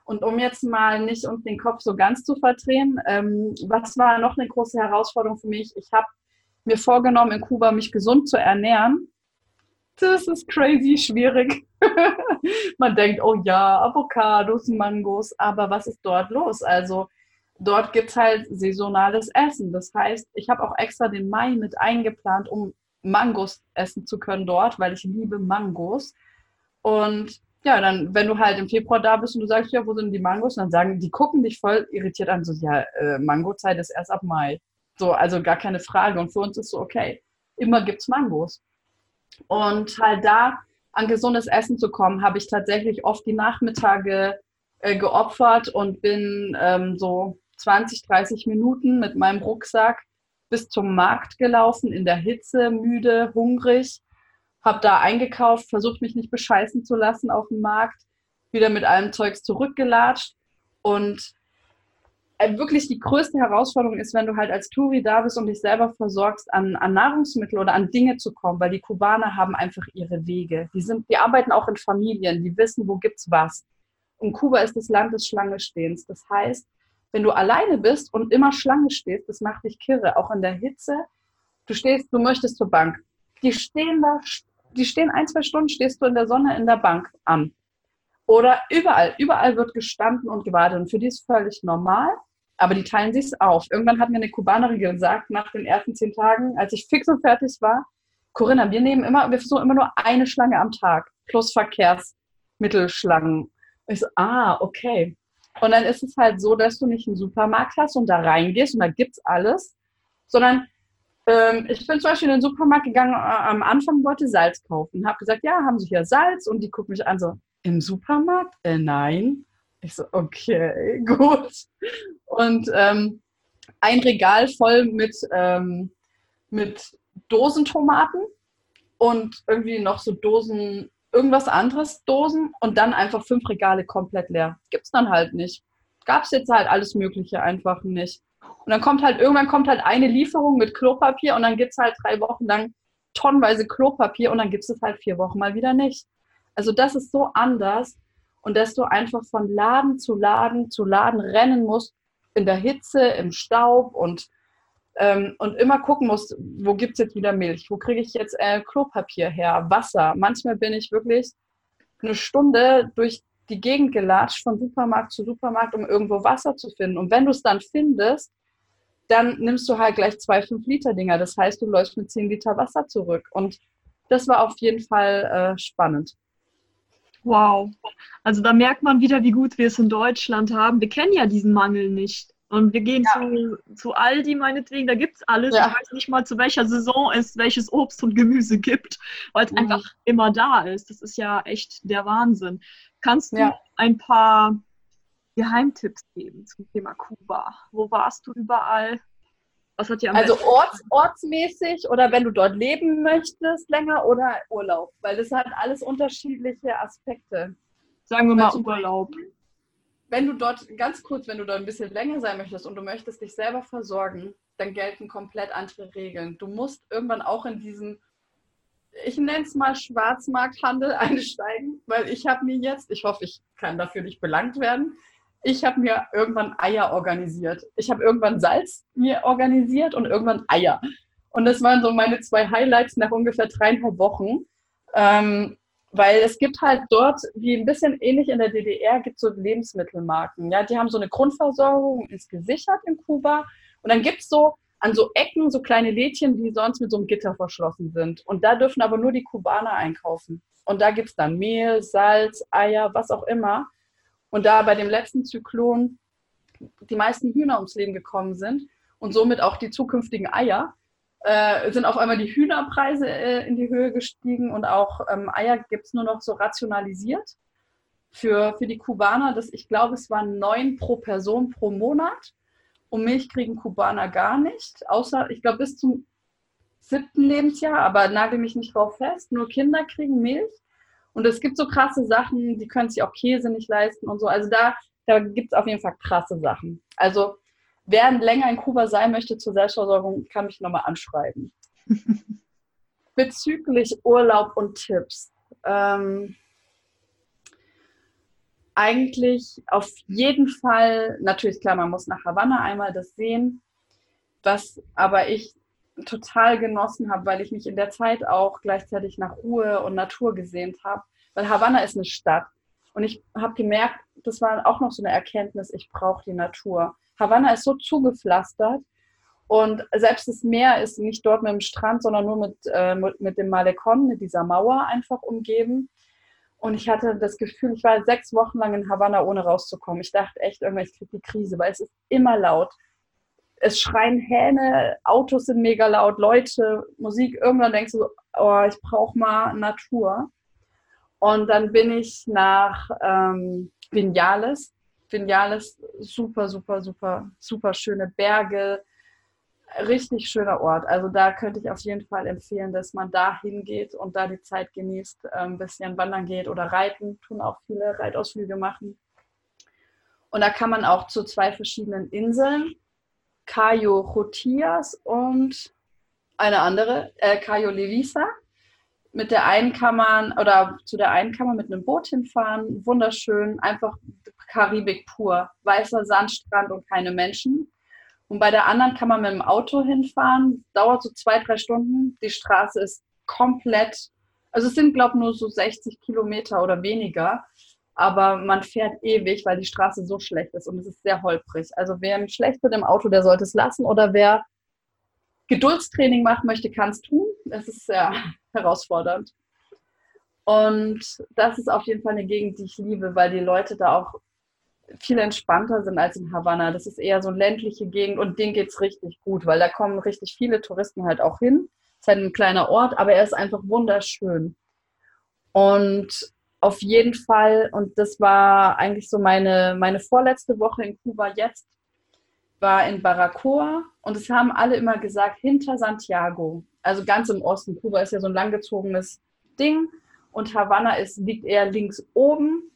Und um jetzt mal nicht uns den Kopf so ganz zu verdrehen, ähm, was war noch eine große Herausforderung für mich? Ich habe mir vorgenommen, in Kuba mich gesund zu ernähren. Das ist crazy schwierig. Man denkt, oh ja, Avocados, Mangos, aber was ist dort los? Also dort gibt es halt saisonales Essen. Das heißt, ich habe auch extra den Mai mit eingeplant, um Mangos essen zu können dort, weil ich liebe Mangos. Und ja, dann, wenn du halt im Februar da bist und du sagst, ja, wo sind die Mangos? dann sagen, die gucken dich voll irritiert an, so, ja, äh, Mangozeit ist erst ab Mai. So, also gar keine Frage. Und für uns ist so, okay, immer gibt's Mangos. Und halt da an gesundes Essen zu kommen, habe ich tatsächlich oft die Nachmittage äh, geopfert und bin ähm, so 20, 30 Minuten mit meinem Rucksack bis zum Markt gelaufen, in der Hitze, müde, hungrig, habe da eingekauft, versucht mich nicht bescheißen zu lassen auf dem Markt, wieder mit allem Zeugs zurückgelatscht und äh, wirklich die größte Herausforderung ist, wenn du halt als Touri da bist und dich selber versorgst, an, an Nahrungsmittel oder an Dinge zu kommen, weil die Kubaner haben einfach ihre Wege. Die, sind, die arbeiten auch in Familien, die wissen, wo gibt's was. Und Kuba ist das Land des Schlangestehens. Das heißt, wenn du alleine bist und immer Schlange stehst, das macht dich kirre, auch in der Hitze. Du stehst, du möchtest zur Bank. Die stehen da die stehen ein, zwei Stunden, stehst du in der Sonne in der Bank an. Oder überall, überall wird gestanden und gewartet. Und für die ist völlig normal, aber die teilen sich auf. Irgendwann hat mir eine Kubanerin gesagt, nach den ersten zehn Tagen, als ich fix und fertig war, Corinna, wir nehmen immer, wir versuchen immer nur eine Schlange am Tag plus Verkehrsmittelschlangen. Ich so, ah, okay. Und dann ist es halt so, dass du nicht einen Supermarkt hast und da reingehst und da gibt's alles, sondern ähm, ich bin zum Beispiel in den Supermarkt gegangen, äh, am Anfang wollte Salz kaufen. Habe gesagt, ja, haben Sie hier Salz? Und die gucken mich an so, im Supermarkt? Äh, nein. Ich so, okay, gut. Und ähm, ein Regal voll mit, ähm, mit Dosentomaten und irgendwie noch so Dosen, irgendwas anderes, Dosen und dann einfach fünf Regale komplett leer. Gibt's dann halt nicht. Gab's jetzt halt alles Mögliche einfach nicht. Und dann kommt halt, irgendwann kommt halt eine Lieferung mit Klopapier und dann gibt es halt drei Wochen lang tonnenweise Klopapier und dann gibt es halt vier Wochen mal wieder nicht. Also das ist so anders und dass du einfach von Laden zu Laden zu Laden rennen musst, in der Hitze, im Staub und, ähm, und immer gucken musst, wo gibt es jetzt wieder Milch, wo kriege ich jetzt äh, Klopapier her, Wasser. Manchmal bin ich wirklich eine Stunde durch die Gegend gelatscht, von Supermarkt zu Supermarkt, um irgendwo Wasser zu finden. Und wenn du es dann findest, dann nimmst du halt gleich zwei 5-Liter-Dinger. Das heißt, du läufst mit 10 Liter Wasser zurück. Und das war auf jeden Fall äh, spannend. Wow. Also da merkt man wieder, wie gut wir es in Deutschland haben. Wir kennen ja diesen Mangel nicht. Und wir gehen ja. zu, zu Aldi meinetwegen, da gibt es alles. Ja. Ich weiß nicht mal, zu welcher Saison es welches Obst und Gemüse gibt, weil es mhm. einfach immer da ist. Das ist ja echt der Wahnsinn. Kannst du ja. ein paar Geheimtipps geben zum Thema Kuba? Wo warst du überall? Was hat dir am Also orts, ortsmäßig oder wenn du dort leben möchtest länger oder Urlaub? Weil das hat alles unterschiedliche Aspekte. Sagen wir mal Urlaub. Wenn du dort, ganz kurz, wenn du dort ein bisschen länger sein möchtest und du möchtest dich selber versorgen, dann gelten komplett andere Regeln. Du musst irgendwann auch in diesen ich nenne es mal Schwarzmarkthandel einsteigen, weil ich habe mir jetzt, ich hoffe, ich kann dafür nicht belangt werden, ich habe mir irgendwann Eier organisiert. Ich habe irgendwann Salz mir organisiert und irgendwann Eier. Und das waren so meine zwei Highlights nach ungefähr dreieinhalb Wochen. Ähm, weil es gibt halt dort, wie ein bisschen ähnlich in der DDR, gibt es so Lebensmittelmarken. Ja, die haben so eine Grundversorgung, ist gesichert in Kuba. Und dann gibt es so an so Ecken so kleine Lädchen, die sonst mit so einem Gitter verschlossen sind. Und da dürfen aber nur die Kubaner einkaufen. Und da gibt es dann Mehl, Salz, Eier, was auch immer. Und da bei dem letzten Zyklon die meisten Hühner ums Leben gekommen sind und somit auch die zukünftigen Eier, äh, sind auf einmal die Hühnerpreise äh, in die Höhe gestiegen und auch ähm, Eier gibt es nur noch so rationalisiert für, für die Kubaner. Das, ich glaube, es waren neun pro Person pro Monat. Und Milch kriegen Kubaner gar nicht, außer, ich glaube, bis zum siebten Lebensjahr, aber nagel mich nicht drauf fest. Nur Kinder kriegen Milch. Und es gibt so krasse Sachen, die können sich auch Käse nicht leisten und so. Also da, da gibt es auf jeden Fall krasse Sachen. Also wer länger in Kuba sein möchte zur Selbstversorgung, kann mich nochmal anschreiben. Bezüglich Urlaub und Tipps. Ähm, eigentlich auf jeden Fall, natürlich klar, man muss nach Havanna einmal das sehen, was aber ich total genossen habe, weil ich mich in der Zeit auch gleichzeitig nach Ruhe und Natur gesehnt habe. Weil Havanna ist eine Stadt. Und ich habe gemerkt, das war auch noch so eine Erkenntnis, ich brauche die Natur. Havanna ist so zugepflastert und selbst das Meer ist nicht dort mit dem Strand, sondern nur mit, äh, mit dem Malecon, mit dieser Mauer einfach umgeben. Und ich hatte das Gefühl, ich war sechs Wochen lang in Havanna, ohne rauszukommen. Ich dachte echt, irgendwann, ich kriege die Krise, weil es ist immer laut es schreien Hähne, Autos sind mega laut, Leute, Musik. Irgendwann denkst du oh, ich brauche mal Natur. Und dann bin ich nach ähm, Vinales. Vinales, super, super, super, super schöne Berge, richtig schöner Ort. Also da könnte ich auf jeden Fall empfehlen, dass man da hingeht und da die Zeit genießt, ein ähm, bisschen wandern geht oder reiten, tun auch viele Reitausflüge machen. Und da kann man auch zu zwei verschiedenen Inseln Cayo Rotias und eine andere, äh, Cayo Levisa. Mit der einen kann man, oder zu der einen kann man mit einem Boot hinfahren, wunderschön, einfach Karibik pur, weißer Sandstrand und keine Menschen. Und bei der anderen kann man mit dem Auto hinfahren, dauert so zwei, drei Stunden. Die Straße ist komplett Also es sind, glaube ich, nur so 60 Kilometer oder weniger. Aber man fährt ewig, weil die Straße so schlecht ist und es ist sehr holprig. Also wer schlecht mit dem Auto, der sollte es lassen. Oder wer Geduldstraining machen möchte, kann es tun. Es ist sehr herausfordernd. Und das ist auf jeden Fall eine Gegend, die ich liebe, weil die Leute da auch viel entspannter sind als in Havanna. Das ist eher so eine ländliche Gegend und denen geht es richtig gut, weil da kommen richtig viele Touristen halt auch hin. Es ist halt ein kleiner Ort, aber er ist einfach wunderschön. Und auf jeden Fall, und das war eigentlich so meine, meine vorletzte Woche in Kuba jetzt, war in Baracoa und es haben alle immer gesagt, hinter Santiago, also ganz im Osten. Kuba ist ja so ein langgezogenes Ding und Havanna ist, liegt eher links oben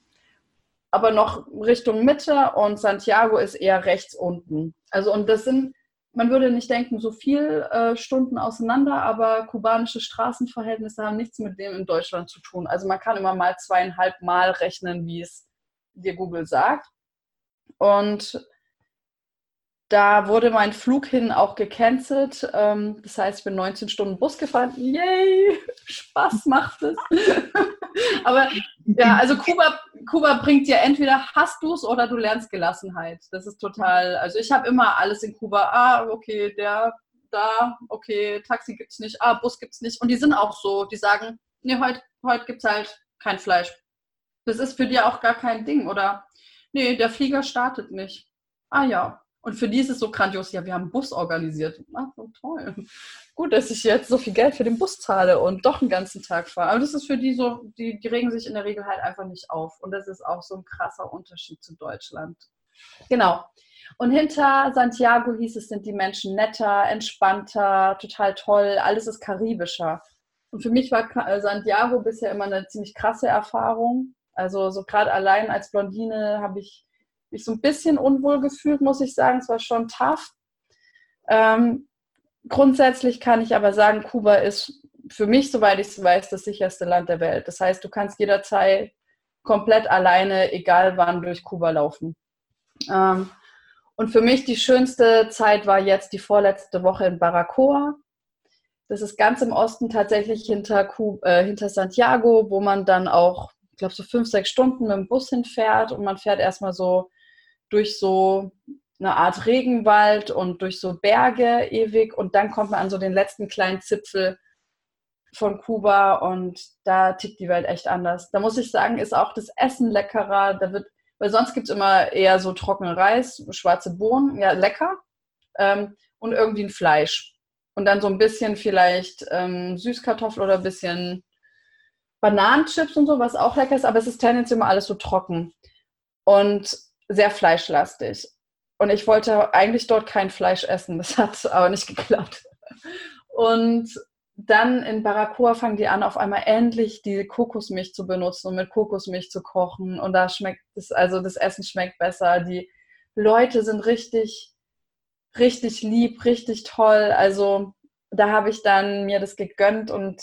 aber noch Richtung Mitte und Santiago ist eher rechts unten. Also und das sind, man würde nicht denken, so viel äh, Stunden auseinander, aber kubanische Straßenverhältnisse haben nichts mit dem in Deutschland zu tun. Also man kann immer mal zweieinhalb Mal rechnen, wie es dir Google sagt. Und da wurde mein Flug hin auch gecancelt. Ähm, das heißt, ich bin 19 Stunden Bus gefahren. Yay! Spaß macht es. Aber ja, also Kuba, Kuba bringt dir entweder hast du es oder du lernst Gelassenheit. Das ist total, also ich habe immer alles in Kuba. Ah, okay, der, da, okay, Taxi gibt es nicht, ah, Bus gibt es nicht. Und die sind auch so, die sagen, nee, heute heut gibt es halt kein Fleisch. Das ist für die auch gar kein Ding. Oder nee, der Flieger startet nicht. Ah ja, und für die ist es so grandios, ja, wir haben einen Bus organisiert. Ach, so toll. Gut, dass ich jetzt so viel Geld für den Bus zahle und doch einen ganzen Tag fahre. Aber das ist für die so, die, die regen sich in der Regel halt einfach nicht auf. Und das ist auch so ein krasser Unterschied zu Deutschland. Genau. Und hinter Santiago hieß es, sind die Menschen netter, entspannter, total toll, alles ist karibischer. Und für mich war äh, Santiago bisher immer eine ziemlich krasse Erfahrung. Also so gerade allein als Blondine habe ich mich so ein bisschen unwohl gefühlt, muss ich sagen. Es war schon tough. Ähm, grundsätzlich kann ich aber sagen, Kuba ist für mich, soweit ich es weiß, das sicherste Land der Welt. Das heißt, du kannst jederzeit komplett alleine, egal wann, durch Kuba laufen. Ähm, und für mich die schönste Zeit war jetzt die vorletzte Woche in Baracoa. Das ist ganz im Osten tatsächlich hinter, Kuba, äh, hinter Santiago, wo man dann auch, ich glaube, so fünf, sechs Stunden mit dem Bus hinfährt und man fährt erstmal so durch so eine Art Regenwald und durch so Berge ewig und dann kommt man an so den letzten kleinen Zipfel von Kuba und da tickt die Welt echt anders. Da muss ich sagen, ist auch das Essen leckerer. Da wird, weil sonst gibt es immer eher so trockenen Reis, schwarze Bohnen, ja, lecker. Ähm, und irgendwie ein Fleisch. Und dann so ein bisschen vielleicht ähm, Süßkartoffel oder ein bisschen Bananenchips und so, was auch lecker ist, aber es ist tendenziell immer alles so trocken. Und sehr fleischlastig. Und ich wollte eigentlich dort kein Fleisch essen. Das hat aber nicht geklappt. Und dann in Baracoa fangen die an, auf einmal endlich die Kokosmilch zu benutzen und mit Kokosmilch zu kochen. Und da schmeckt es, also das Essen schmeckt besser. Die Leute sind richtig, richtig lieb, richtig toll. Also da habe ich dann mir das gegönnt und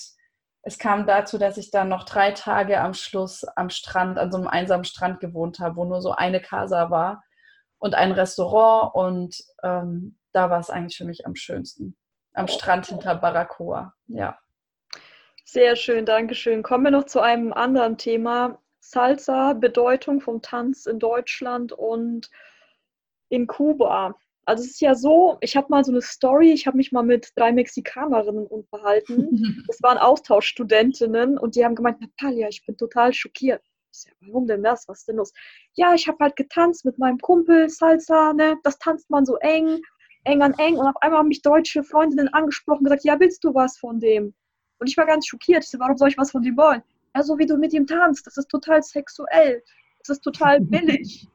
es kam dazu, dass ich dann noch drei Tage am Schluss am Strand, an so einem einsamen Strand gewohnt habe, wo nur so eine Casa war und ein Restaurant. Und ähm, da war es eigentlich für mich am schönsten. Am Strand hinter Baracoa, ja. Sehr schön, danke schön. Kommen wir noch zu einem anderen Thema. Salsa, Bedeutung vom Tanz in Deutschland und in Kuba. Also es ist ja so, ich habe mal so eine Story, ich habe mich mal mit drei Mexikanerinnen unterhalten. Das waren Austauschstudentinnen und die haben gemeint, Natalia, ich bin total schockiert. Ich sag, warum denn das? Was ist denn los? Ja, ich habe halt getanzt mit meinem Kumpel, Salsa, ne? Das tanzt man so eng, eng an eng. Und auf einmal haben mich deutsche Freundinnen angesprochen und gesagt, ja, willst du was von dem? Und ich war ganz schockiert. Ich so, warum soll ich was von dem wollen? Ja, so wie du mit ihm tanzt, das ist total sexuell. Das ist total billig.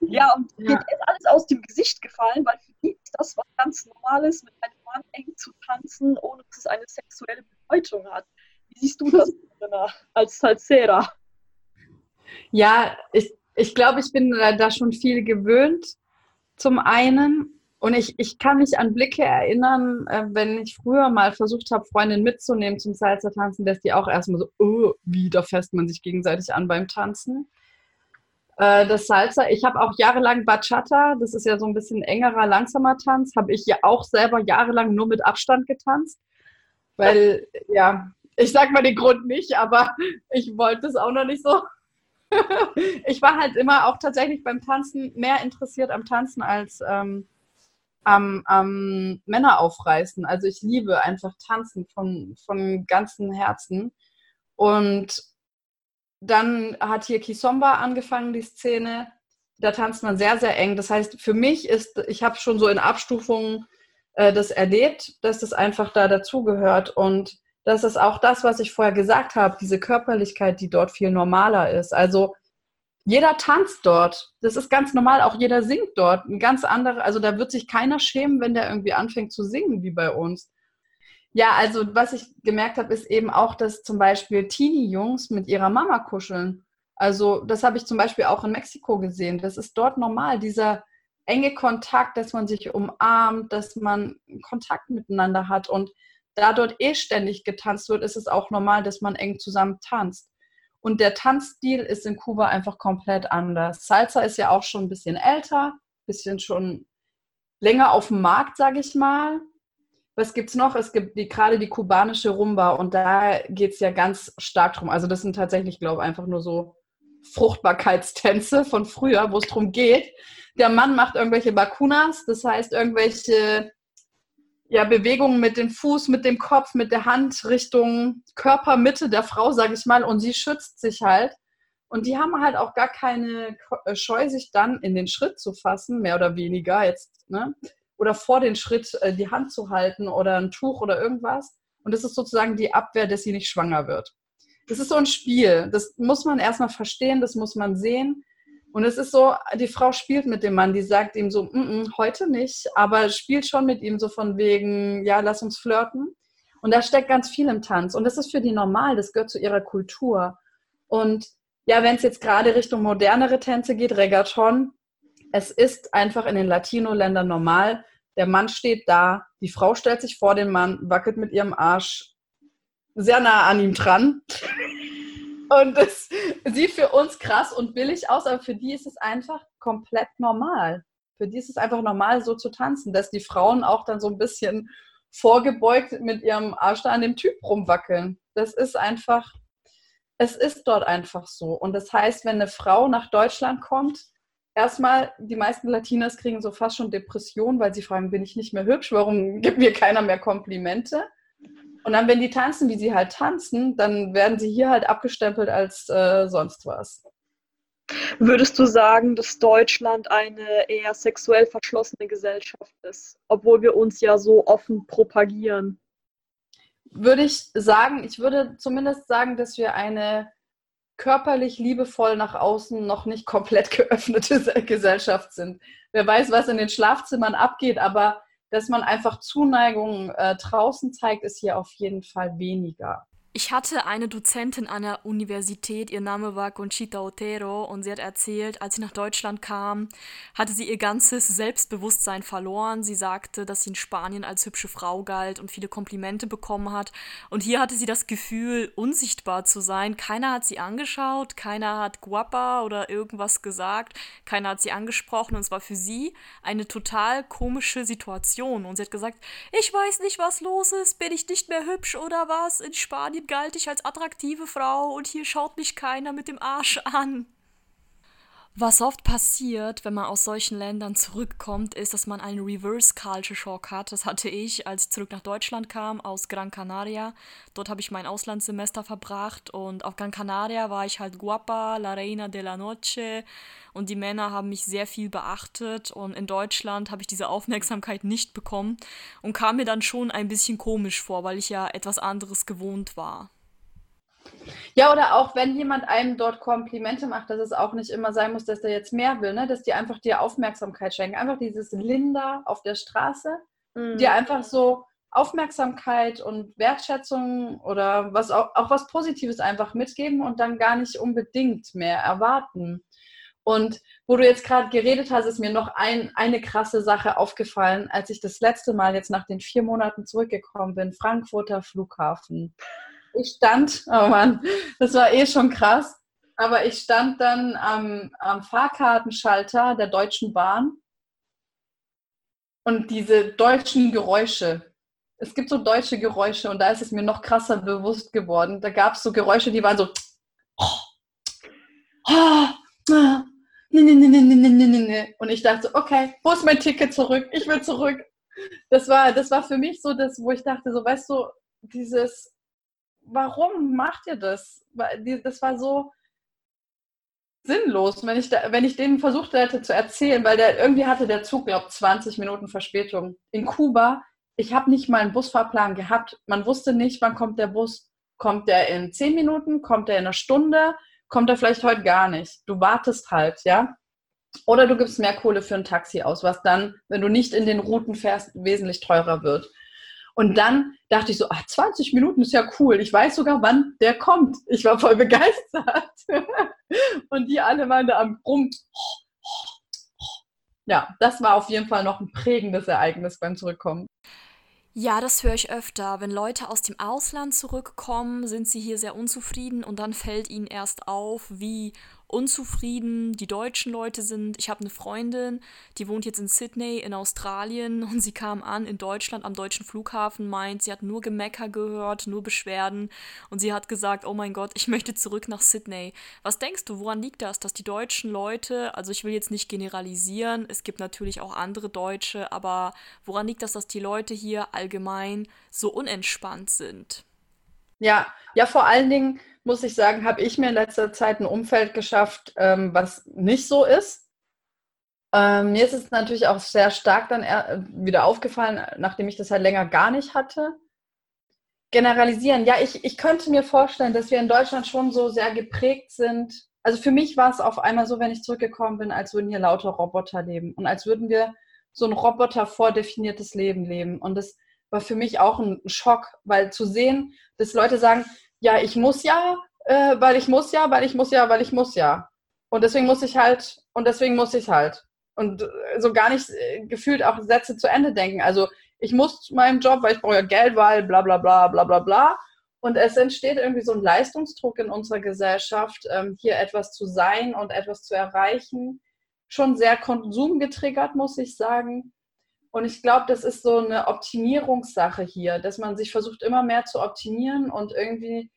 Ja, und ja. mir ist alles aus dem Gesicht gefallen, weil für die ist das was ganz Normales, mit einem Mann eng zu tanzen, ohne dass es eine sexuelle Bedeutung hat. Wie siehst du das, als Salsera? Ja, ich, ich glaube, ich bin da schon viel gewöhnt. Zum einen. Und ich, ich kann mich an Blicke erinnern, äh, wenn ich früher mal versucht habe, Freundinnen mitzunehmen zum Salsa-Tanzen, dass die auch erstmal so, oh, wie, da fässt man sich gegenseitig an beim Tanzen. Äh, das Salsa, ich habe auch jahrelang Bachata, das ist ja so ein bisschen engerer, langsamer Tanz, habe ich ja auch selber jahrelang nur mit Abstand getanzt. Weil, ja, ich sag mal den Grund nicht, aber ich wollte es auch noch nicht so. ich war halt immer auch tatsächlich beim Tanzen mehr interessiert am Tanzen als ähm, am, am Männer aufreißen. Also ich liebe einfach Tanzen von, von ganzem Herzen. Und dann hat hier Kisomba angefangen, die Szene. Da tanzt man sehr, sehr eng. Das heißt, für mich ist, ich habe schon so in Abstufungen äh, das erlebt, dass das einfach da dazugehört. Und das ist auch das, was ich vorher gesagt habe, diese Körperlichkeit, die dort viel normaler ist. Also jeder tanzt dort. Das ist ganz normal. Auch jeder singt dort. Ein ganz anderer, also da wird sich keiner schämen, wenn der irgendwie anfängt zu singen, wie bei uns. Ja, also was ich gemerkt habe, ist eben auch, dass zum Beispiel Teenie-Jungs mit ihrer Mama kuscheln. Also das habe ich zum Beispiel auch in Mexiko gesehen. Das ist dort normal, dieser enge Kontakt, dass man sich umarmt, dass man Kontakt miteinander hat. Und da dort eh ständig getanzt wird, ist es auch normal, dass man eng zusammen tanzt. Und der Tanzstil ist in Kuba einfach komplett anders. Salsa ist ja auch schon ein bisschen älter, ein bisschen schon länger auf dem Markt, sage ich mal. Was gibt es noch? Es gibt die, gerade die kubanische Rumba und da geht es ja ganz stark drum. Also das sind tatsächlich, glaube ich, einfach nur so Fruchtbarkeitstänze von früher, wo es darum geht. Der Mann macht irgendwelche Bakunas, das heißt irgendwelche ja, Bewegungen mit dem Fuß, mit dem Kopf, mit der Hand Richtung Körpermitte der Frau, sage ich mal, und sie schützt sich halt. Und die haben halt auch gar keine äh, Scheu, sich dann in den Schritt zu fassen, mehr oder weniger jetzt, ne? Oder vor den Schritt äh, die Hand zu halten oder ein Tuch oder irgendwas. Und das ist sozusagen die Abwehr, dass sie nicht schwanger wird. Das ist so ein Spiel. Das muss man erstmal verstehen, das muss man sehen. Und es ist so, die Frau spielt mit dem Mann, die sagt ihm so, mm -mm, heute nicht, aber spielt schon mit ihm so von wegen, ja, lass uns flirten. Und da steckt ganz viel im Tanz. Und das ist für die normal, das gehört zu ihrer Kultur. Und ja, wenn es jetzt gerade Richtung modernere Tänze geht, Reggaeton, es ist einfach in den Latino-Ländern normal. Der Mann steht da, die Frau stellt sich vor den Mann, wackelt mit ihrem Arsch sehr nah an ihm dran. Und das sieht für uns krass und billig aus, aber für die ist es einfach komplett normal. Für die ist es einfach normal, so zu tanzen, dass die Frauen auch dann so ein bisschen vorgebeugt mit ihrem Arsch da an dem Typ rumwackeln. Das ist einfach, es ist dort einfach so. Und das heißt, wenn eine Frau nach Deutschland kommt, erstmal, die meisten Latinas kriegen so fast schon Depressionen, weil sie fragen, bin ich nicht mehr hübsch? Warum gibt mir keiner mehr Komplimente? Und dann, wenn die tanzen, wie sie halt tanzen, dann werden sie hier halt abgestempelt als äh, sonst was. Würdest du sagen, dass Deutschland eine eher sexuell verschlossene Gesellschaft ist, obwohl wir uns ja so offen propagieren? Würde ich sagen, ich würde zumindest sagen, dass wir eine körperlich liebevoll nach außen noch nicht komplett geöffnete Gesellschaft sind. Wer weiß, was in den Schlafzimmern abgeht, aber dass man einfach Zuneigung äh, draußen zeigt, ist hier auf jeden Fall weniger. Ich hatte eine Dozentin an der Universität, ihr Name war Conchita Otero und sie hat erzählt, als sie nach Deutschland kam, hatte sie ihr ganzes Selbstbewusstsein verloren. Sie sagte, dass sie in Spanien als hübsche Frau galt und viele Komplimente bekommen hat. Und hier hatte sie das Gefühl, unsichtbar zu sein. Keiner hat sie angeschaut, keiner hat guapa oder irgendwas gesagt, keiner hat sie angesprochen und es war für sie eine total komische Situation. Und sie hat gesagt, ich weiß nicht, was los ist, bin ich nicht mehr hübsch oder was? In Spanien galt ich als attraktive Frau und hier schaut mich keiner mit dem Arsch an. Was oft passiert, wenn man aus solchen Ländern zurückkommt, ist, dass man einen Reverse Culture Shock hat. Das hatte ich, als ich zurück nach Deutschland kam, aus Gran Canaria. Dort habe ich mein Auslandssemester verbracht und auf Gran Canaria war ich halt guapa, la reina de la noche und die Männer haben mich sehr viel beachtet und in Deutschland habe ich diese Aufmerksamkeit nicht bekommen und kam mir dann schon ein bisschen komisch vor, weil ich ja etwas anderes gewohnt war. Ja, oder auch wenn jemand einem dort Komplimente macht, dass es auch nicht immer sein muss, dass der jetzt mehr will, ne? dass die einfach dir Aufmerksamkeit schenken. Einfach dieses Linda auf der Straße, mhm. dir einfach so Aufmerksamkeit und Wertschätzung oder was auch, auch was Positives einfach mitgeben und dann gar nicht unbedingt mehr erwarten. Und wo du jetzt gerade geredet hast, ist mir noch ein, eine krasse Sache aufgefallen, als ich das letzte Mal jetzt nach den vier Monaten zurückgekommen bin, Frankfurter Flughafen ich stand, oh Mann, das war eh schon krass, aber ich stand dann am, am Fahrkartenschalter der Deutschen Bahn und diese deutschen Geräusche. es gibt so deutsche Geräusche und da ist es mir noch krasser bewusst geworden. Da gab es so Geräusche, die waren so. Und ich dachte, okay, wo ist mein Ticket zurück? Ich will zurück. Das war, das war für mich so das, wo ich dachte, so, weißt du, dieses, warum macht ihr das? Das war so sinnlos, wenn ich, da, wenn ich denen versucht hätte zu erzählen, weil der irgendwie hatte der Zug, glaube ich, 20 Minuten Verspätung. In Kuba, ich habe nicht mal einen Busfahrplan gehabt. Man wusste nicht, wann kommt der Bus. Kommt der in 10 Minuten? Kommt der in einer Stunde? Kommt er vielleicht heute gar nicht? Du wartest halt, ja? Oder du gibst mehr Kohle für ein Taxi aus, was dann, wenn du nicht in den Routen fährst, wesentlich teurer wird. Und dann dachte ich so, ach, 20 Minuten ist ja cool. Ich weiß sogar, wann der kommt. Ich war voll begeistert. Und die alle waren da am Rum. Ja, das war auf jeden Fall noch ein prägendes Ereignis beim Zurückkommen. Ja, das höre ich öfter. Wenn Leute aus dem Ausland zurückkommen, sind sie hier sehr unzufrieden und dann fällt ihnen erst auf, wie unzufrieden die deutschen Leute sind. Ich habe eine Freundin, die wohnt jetzt in Sydney in Australien und sie kam an in Deutschland am deutschen Flughafen, meint, sie hat nur Gemecker gehört, nur Beschwerden und sie hat gesagt, oh mein Gott, ich möchte zurück nach Sydney. Was denkst du, woran liegt das, dass die deutschen Leute, also ich will jetzt nicht generalisieren, es gibt natürlich auch andere Deutsche, aber woran liegt das, dass die Leute hier allgemein so unentspannt sind? Ja, ja, vor allen Dingen muss ich sagen, habe ich mir in letzter Zeit ein Umfeld geschafft, ähm, was nicht so ist. Ähm, mir ist es natürlich auch sehr stark dann wieder aufgefallen, nachdem ich das halt länger gar nicht hatte. Generalisieren, ja, ich, ich könnte mir vorstellen, dass wir in Deutschland schon so sehr geprägt sind. Also für mich war es auf einmal so, wenn ich zurückgekommen bin, als würden hier lauter Roboter leben und als würden wir so ein Roboter vordefiniertes Leben leben. Und das war für mich auch ein Schock, weil zu sehen, dass Leute sagen, ja, ich muss ja, äh, weil ich muss ja, weil ich muss ja, weil ich muss ja. Und deswegen muss ich halt, und deswegen muss ich halt. Und äh, so gar nicht äh, gefühlt auch Sätze zu Ende denken. Also ich muss meinem Job, weil ich brauche ja Geld, weil bla bla bla bla bla bla. Und es entsteht irgendwie so ein Leistungsdruck in unserer Gesellschaft, ähm, hier etwas zu sein und etwas zu erreichen. Schon sehr konsumgetriggert, muss ich sagen. Und ich glaube, das ist so eine Optimierungssache hier, dass man sich versucht, immer mehr zu optimieren und irgendwie,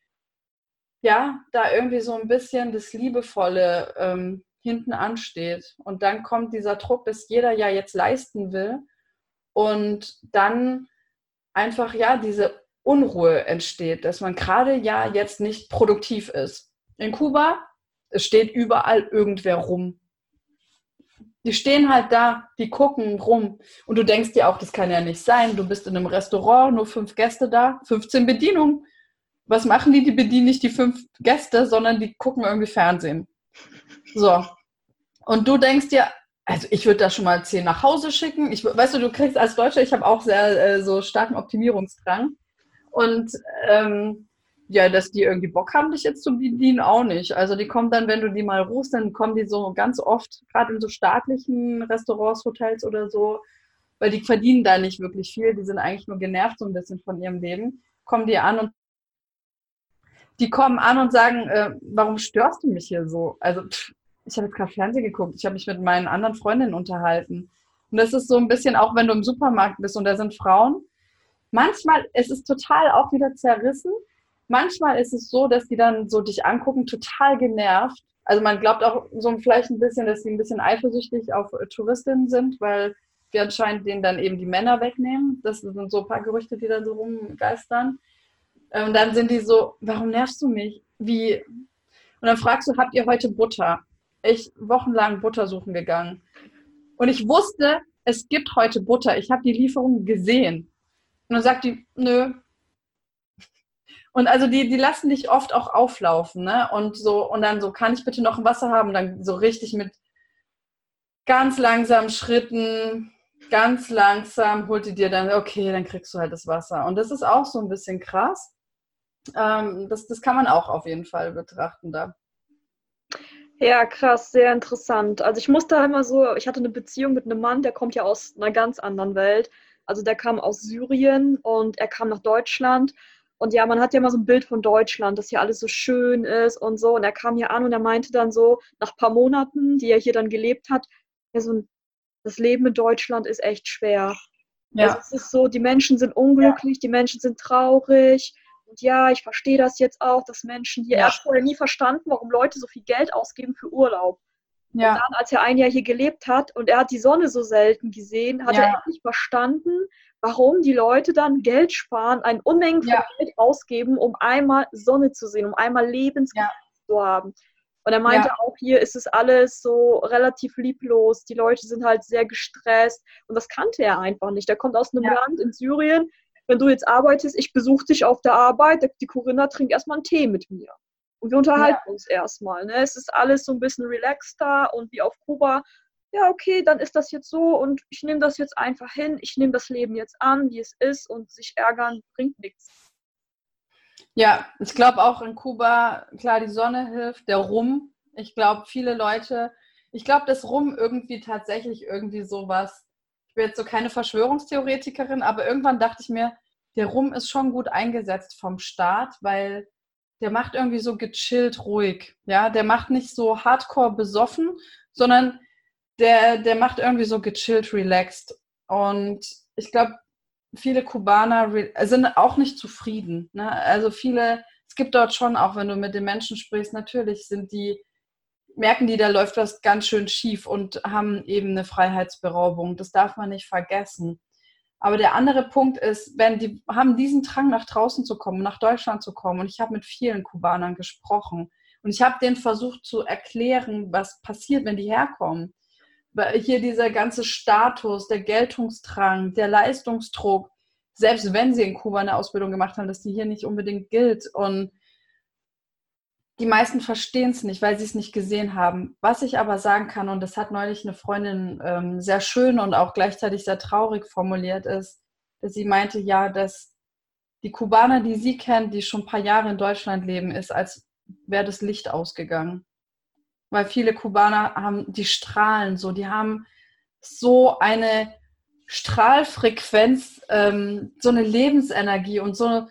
ja, da irgendwie so ein bisschen das Liebevolle ähm, hinten ansteht. Und dann kommt dieser Druck, dass jeder ja jetzt leisten will. Und dann einfach, ja, diese Unruhe entsteht, dass man gerade ja jetzt nicht produktiv ist. In Kuba, es steht überall irgendwer rum. Die stehen halt da, die gucken rum. Und du denkst dir auch, das kann ja nicht sein. Du bist in einem Restaurant, nur fünf Gäste da, 15 Bedienungen. Was machen die? Die bedienen nicht die fünf Gäste, sondern die gucken irgendwie Fernsehen. So. Und du denkst dir, also ich würde da schon mal zehn nach Hause schicken. Ich, weißt du, du kriegst als Deutscher, ich habe auch sehr äh, so starken Optimierungsdrang. Und ähm, ja, dass die irgendwie Bock haben, dich jetzt zu bedienen, auch nicht. Also die kommen dann, wenn du die mal rufst, dann kommen die so ganz oft, gerade in so staatlichen Restaurants, Hotels oder so, weil die verdienen da nicht wirklich viel, die sind eigentlich nur genervt so ein bisschen von ihrem Leben, kommen die an und die kommen an und sagen, äh, warum störst du mich hier so? Also pff, ich habe jetzt gerade Fernsehen geguckt, ich habe mich mit meinen anderen Freundinnen unterhalten. Und das ist so ein bisschen, auch wenn du im Supermarkt bist und da sind Frauen, manchmal es ist total auch wieder zerrissen, manchmal ist es so, dass die dann so dich angucken, total genervt. Also man glaubt auch so vielleicht ein bisschen, dass sie ein bisschen eifersüchtig auf äh, Touristinnen sind, weil wir anscheinend denen dann eben die Männer wegnehmen. Das sind so ein paar Gerüchte, die dann so rumgeistern. Und dann sind die so, warum nervst du mich? Wie? Und dann fragst du, habt ihr heute Butter? Ich wochenlang Butter suchen gegangen. Und ich wusste, es gibt heute Butter. Ich habe die Lieferung gesehen. Und dann sagt die, nö, und also die, die lassen dich oft auch auflaufen, ne? Und so, und dann so, kann ich bitte noch ein Wasser haben? Dann so richtig mit ganz langsamen Schritten, ganz langsam holt die dir dann, okay, dann kriegst du halt das Wasser. Und das ist auch so ein bisschen krass. Ähm, das, das kann man auch auf jeden Fall betrachten da. Ja, krass, sehr interessant. Also ich musste immer so, ich hatte eine Beziehung mit einem Mann, der kommt ja aus einer ganz anderen Welt. Also der kam aus Syrien und er kam nach Deutschland und ja, man hat ja immer so ein Bild von Deutschland, dass hier alles so schön ist und so. Und er kam hier an und er meinte dann so, nach ein paar Monaten, die er hier dann gelebt hat, ja, so ein, das Leben in Deutschland ist echt schwer. Ja. Also es ist so, die Menschen sind unglücklich, ja. die Menschen sind traurig. Und ja, ich verstehe das jetzt auch, dass Menschen hier, ja. er hat vorher nie verstanden, warum Leute so viel Geld ausgeben für Urlaub. Ja. Und dann, als er ein Jahr hier gelebt hat und er hat die Sonne so selten gesehen, hat ja. er nicht verstanden, warum die Leute dann Geld sparen, ein Unmengen von ja. Geld ausgeben, um einmal Sonne zu sehen, um einmal Lebensgefühl zu haben. Und er meinte ja. auch, hier ist es alles so relativ lieblos. Die Leute sind halt sehr gestresst. Und das kannte er einfach nicht. Er kommt aus einem ja. Land in Syrien. Wenn du jetzt arbeitest, ich besuche dich auf der Arbeit, die Corinna trinkt erstmal einen Tee mit mir. Und wir unterhalten ja. uns erstmal. Ne? Es ist alles so ein bisschen relaxter und wie auf Kuba. Ja, okay, dann ist das jetzt so und ich nehme das jetzt einfach hin. Ich nehme das Leben jetzt an, wie es ist und sich ärgern bringt nichts. Ja, ich glaube auch in Kuba, klar, die Sonne hilft, der Rum. Ich glaube, viele Leute, ich glaube, das Rum irgendwie tatsächlich irgendwie sowas. Ich bin jetzt so keine Verschwörungstheoretikerin, aber irgendwann dachte ich mir, der Rum ist schon gut eingesetzt vom Staat, weil der macht irgendwie so gechillt ruhig. Ja, der macht nicht so hardcore besoffen, sondern der, der macht irgendwie so gechillt relaxed. Und ich glaube, viele Kubaner sind auch nicht zufrieden. Ne? Also viele, es gibt dort schon, auch wenn du mit den Menschen sprichst, natürlich sind die, merken die, da läuft was ganz schön schief und haben eben eine Freiheitsberaubung. Das darf man nicht vergessen. Aber der andere Punkt ist, wenn die haben diesen Drang nach draußen zu kommen, nach Deutschland zu kommen. Und ich habe mit vielen Kubanern gesprochen und ich habe denen versucht zu erklären, was passiert, wenn die herkommen hier dieser ganze Status, der Geltungsdrang, der Leistungsdruck, selbst wenn sie in Kuba eine Ausbildung gemacht haben, dass die hier nicht unbedingt gilt. Und die meisten verstehen es nicht, weil sie es nicht gesehen haben. Was ich aber sagen kann, und das hat neulich eine Freundin ähm, sehr schön und auch gleichzeitig sehr traurig formuliert, ist, dass sie meinte, ja, dass die Kubaner, die sie kennt, die schon ein paar Jahre in Deutschland leben, ist, als wäre das Licht ausgegangen weil viele Kubaner haben, die strahlen so, die haben so eine Strahlfrequenz, ähm, so eine Lebensenergie und so,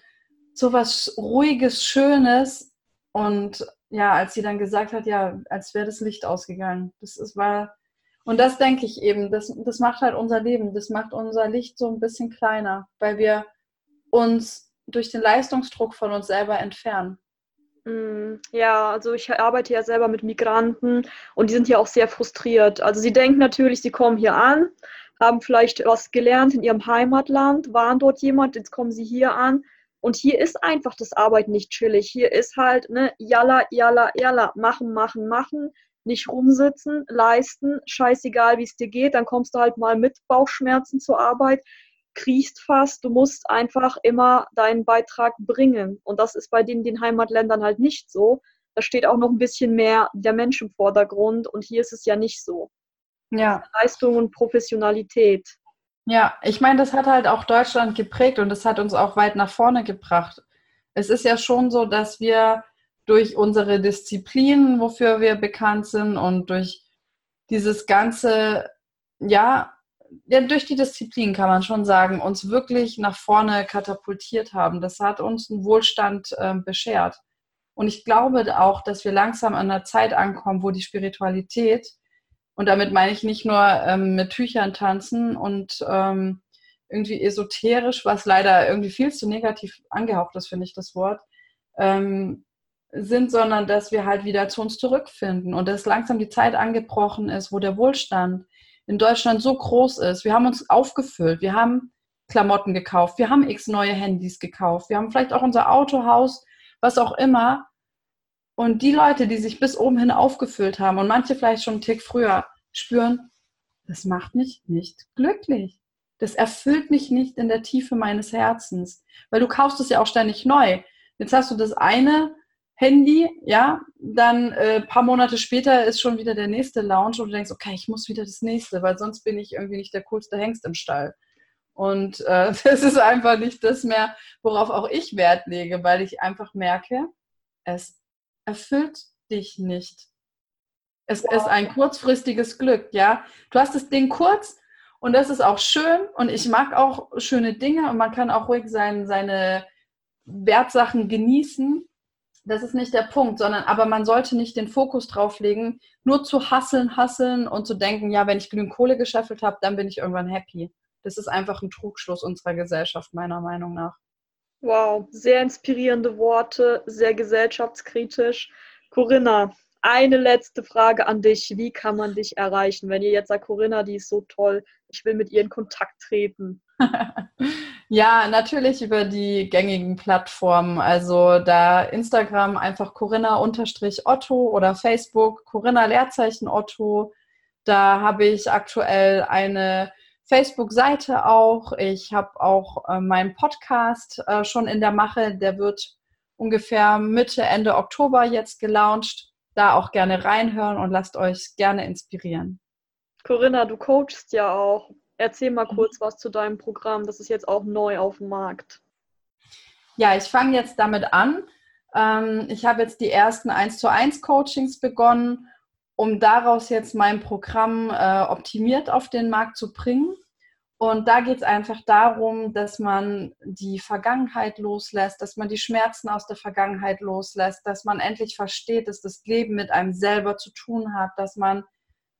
so was Ruhiges, Schönes. Und ja, als sie dann gesagt hat, ja, als wäre das Licht ausgegangen. Das ist, war, und das denke ich eben, das, das macht halt unser Leben, das macht unser Licht so ein bisschen kleiner, weil wir uns durch den Leistungsdruck von uns selber entfernen. Mm, ja, also ich arbeite ja selber mit Migranten und die sind ja auch sehr frustriert. Also sie denken natürlich, sie kommen hier an, haben vielleicht was gelernt in ihrem Heimatland, waren dort jemand, jetzt kommen sie hier an. Und hier ist einfach das Arbeiten nicht chillig. Hier ist halt, ne, jalla, jalla, jalla, machen, machen, machen, nicht rumsitzen, leisten, scheißegal, wie es dir geht, dann kommst du halt mal mit Bauchschmerzen zur Arbeit kriechst fast, du musst einfach immer deinen Beitrag bringen. Und das ist bei den, den Heimatländern halt nicht so. Da steht auch noch ein bisschen mehr der Mensch im Vordergrund und hier ist es ja nicht so. Ja. Leistung und Professionalität. Ja, ich meine, das hat halt auch Deutschland geprägt und das hat uns auch weit nach vorne gebracht. Es ist ja schon so, dass wir durch unsere Disziplinen, wofür wir bekannt sind und durch dieses ganze, ja, ja, durch die Disziplin kann man schon sagen, uns wirklich nach vorne katapultiert haben. Das hat uns einen Wohlstand äh, beschert. Und ich glaube auch, dass wir langsam an einer Zeit ankommen, wo die Spiritualität, und damit meine ich nicht nur ähm, mit Tüchern tanzen und ähm, irgendwie esoterisch, was leider irgendwie viel zu negativ angehaucht ist, finde ich das Wort, ähm, sind, sondern dass wir halt wieder zu uns zurückfinden und dass langsam die Zeit angebrochen ist, wo der Wohlstand in Deutschland so groß ist. Wir haben uns aufgefüllt, wir haben Klamotten gekauft, wir haben x neue Handys gekauft, wir haben vielleicht auch unser Autohaus, was auch immer. Und die Leute, die sich bis oben hin aufgefüllt haben und manche vielleicht schon einen Tick früher spüren, das macht mich nicht glücklich. Das erfüllt mich nicht in der Tiefe meines Herzens. Weil du kaufst es ja auch ständig neu. Jetzt hast du das eine Handy, ja, dann äh, paar Monate später ist schon wieder der nächste Lounge und du denkst, okay, ich muss wieder das nächste, weil sonst bin ich irgendwie nicht der coolste Hengst im Stall. Und äh, das ist einfach nicht das mehr, worauf auch ich Wert lege, weil ich einfach merke, es erfüllt dich nicht. Es wow. ist ein kurzfristiges Glück, ja. Du hast das Ding kurz und das ist auch schön und ich mag auch schöne Dinge und man kann auch ruhig sein, seine Wertsachen genießen das ist nicht der Punkt, sondern aber man sollte nicht den Fokus drauf legen, nur zu hasseln, hasseln und zu denken, ja, wenn ich genügend Kohle gescheffelt habe, dann bin ich irgendwann happy. Das ist einfach ein Trugschluss unserer Gesellschaft, meiner Meinung nach. Wow, sehr inspirierende Worte, sehr gesellschaftskritisch. Corinna, eine letzte Frage an dich. Wie kann man dich erreichen, wenn ihr jetzt sagt, Corinna, die ist so toll, ich will mit ihr in Kontakt treten? ja, natürlich über die gängigen Plattformen. Also da Instagram einfach Corinna-Otto oder Facebook Corinna Leerzeichen Otto. Da habe ich aktuell eine Facebook-Seite auch. Ich habe auch äh, meinen Podcast äh, schon in der Mache. Der wird ungefähr Mitte, Ende Oktober jetzt gelauncht. Da auch gerne reinhören und lasst euch gerne inspirieren. Corinna, du coachst ja auch. Erzähl mal mhm. kurz was zu deinem Programm. Das ist jetzt auch neu auf dem Markt. Ja, ich fange jetzt damit an. Ähm, ich habe jetzt die ersten 1 zu 1 Coachings begonnen um daraus jetzt mein Programm äh, optimiert auf den Markt zu bringen. Und da geht es einfach darum, dass man die Vergangenheit loslässt, dass man die Schmerzen aus der Vergangenheit loslässt, dass man endlich versteht, dass das Leben mit einem selber zu tun hat, dass man,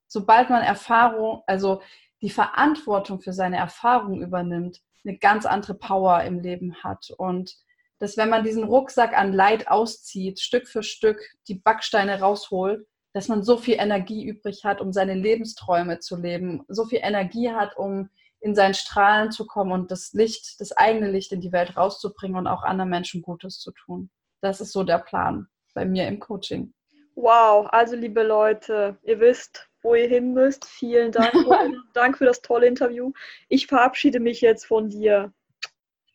sobald man Erfahrung, also die Verantwortung für seine Erfahrung übernimmt, eine ganz andere Power im Leben hat. Und dass wenn man diesen Rucksack an Leid auszieht, Stück für Stück die Backsteine rausholt, dass man so viel Energie übrig hat, um seine Lebensträume zu leben, so viel Energie hat, um in seinen Strahlen zu kommen und das Licht, das eigene Licht in die Welt rauszubringen und auch anderen Menschen Gutes zu tun. Das ist so der Plan bei mir im Coaching. Wow, also liebe Leute, ihr wisst, wo ihr hin müsst. Vielen Dank. Dank für das tolle Interview. Ich verabschiede mich jetzt von dir.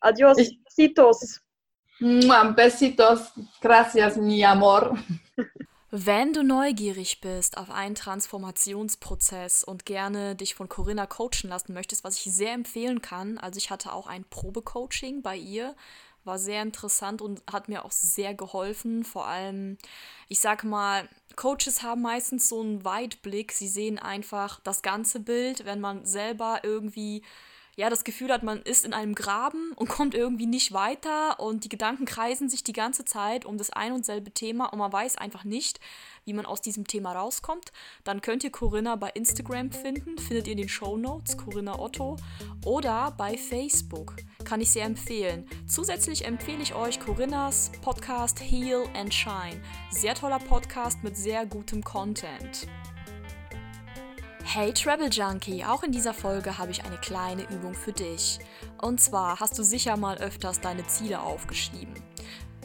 Adios, ich, besitos. Besitos, gracias, mi amor. Wenn du neugierig bist auf einen Transformationsprozess und gerne dich von Corinna coachen lassen möchtest, was ich sehr empfehlen kann, also ich hatte auch ein Probecoaching bei ihr, war sehr interessant und hat mir auch sehr geholfen. Vor allem, ich sag mal, Coaches haben meistens so einen Weitblick. Sie sehen einfach das ganze Bild, wenn man selber irgendwie ja, das Gefühl hat, man ist in einem Graben und kommt irgendwie nicht weiter und die Gedanken kreisen sich die ganze Zeit um das ein und selbe Thema und man weiß einfach nicht, wie man aus diesem Thema rauskommt, dann könnt ihr Corinna bei Instagram finden, findet ihr in den Show Notes, Corinna Otto, oder bei Facebook. Kann ich sehr empfehlen. Zusätzlich empfehle ich euch Corinnas Podcast Heal and Shine. Sehr toller Podcast mit sehr gutem Content. Hey Travel Junkie, auch in dieser Folge habe ich eine kleine Übung für dich. Und zwar hast du sicher mal öfters deine Ziele aufgeschrieben.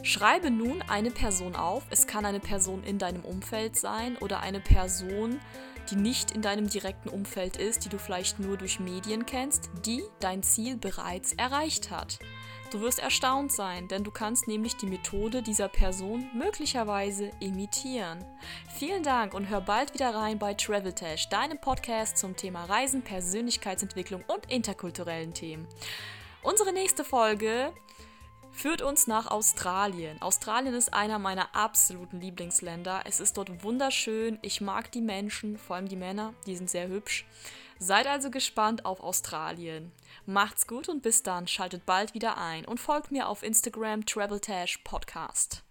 Schreibe nun eine Person auf. Es kann eine Person in deinem Umfeld sein oder eine Person, die nicht in deinem direkten Umfeld ist, die du vielleicht nur durch Medien kennst, die dein Ziel bereits erreicht hat. Du wirst erstaunt sein, denn du kannst nämlich die Methode dieser Person möglicherweise imitieren. Vielen Dank und hör bald wieder rein bei Travel Tash, deinem Podcast zum Thema Reisen, Persönlichkeitsentwicklung und interkulturellen Themen. Unsere nächste Folge führt uns nach Australien. Australien ist einer meiner absoluten Lieblingsländer. Es ist dort wunderschön. Ich mag die Menschen, vor allem die Männer, die sind sehr hübsch. Seid also gespannt auf Australien. Macht's gut und bis dann, schaltet bald wieder ein und folgt mir auf Instagram Traveltash Podcast.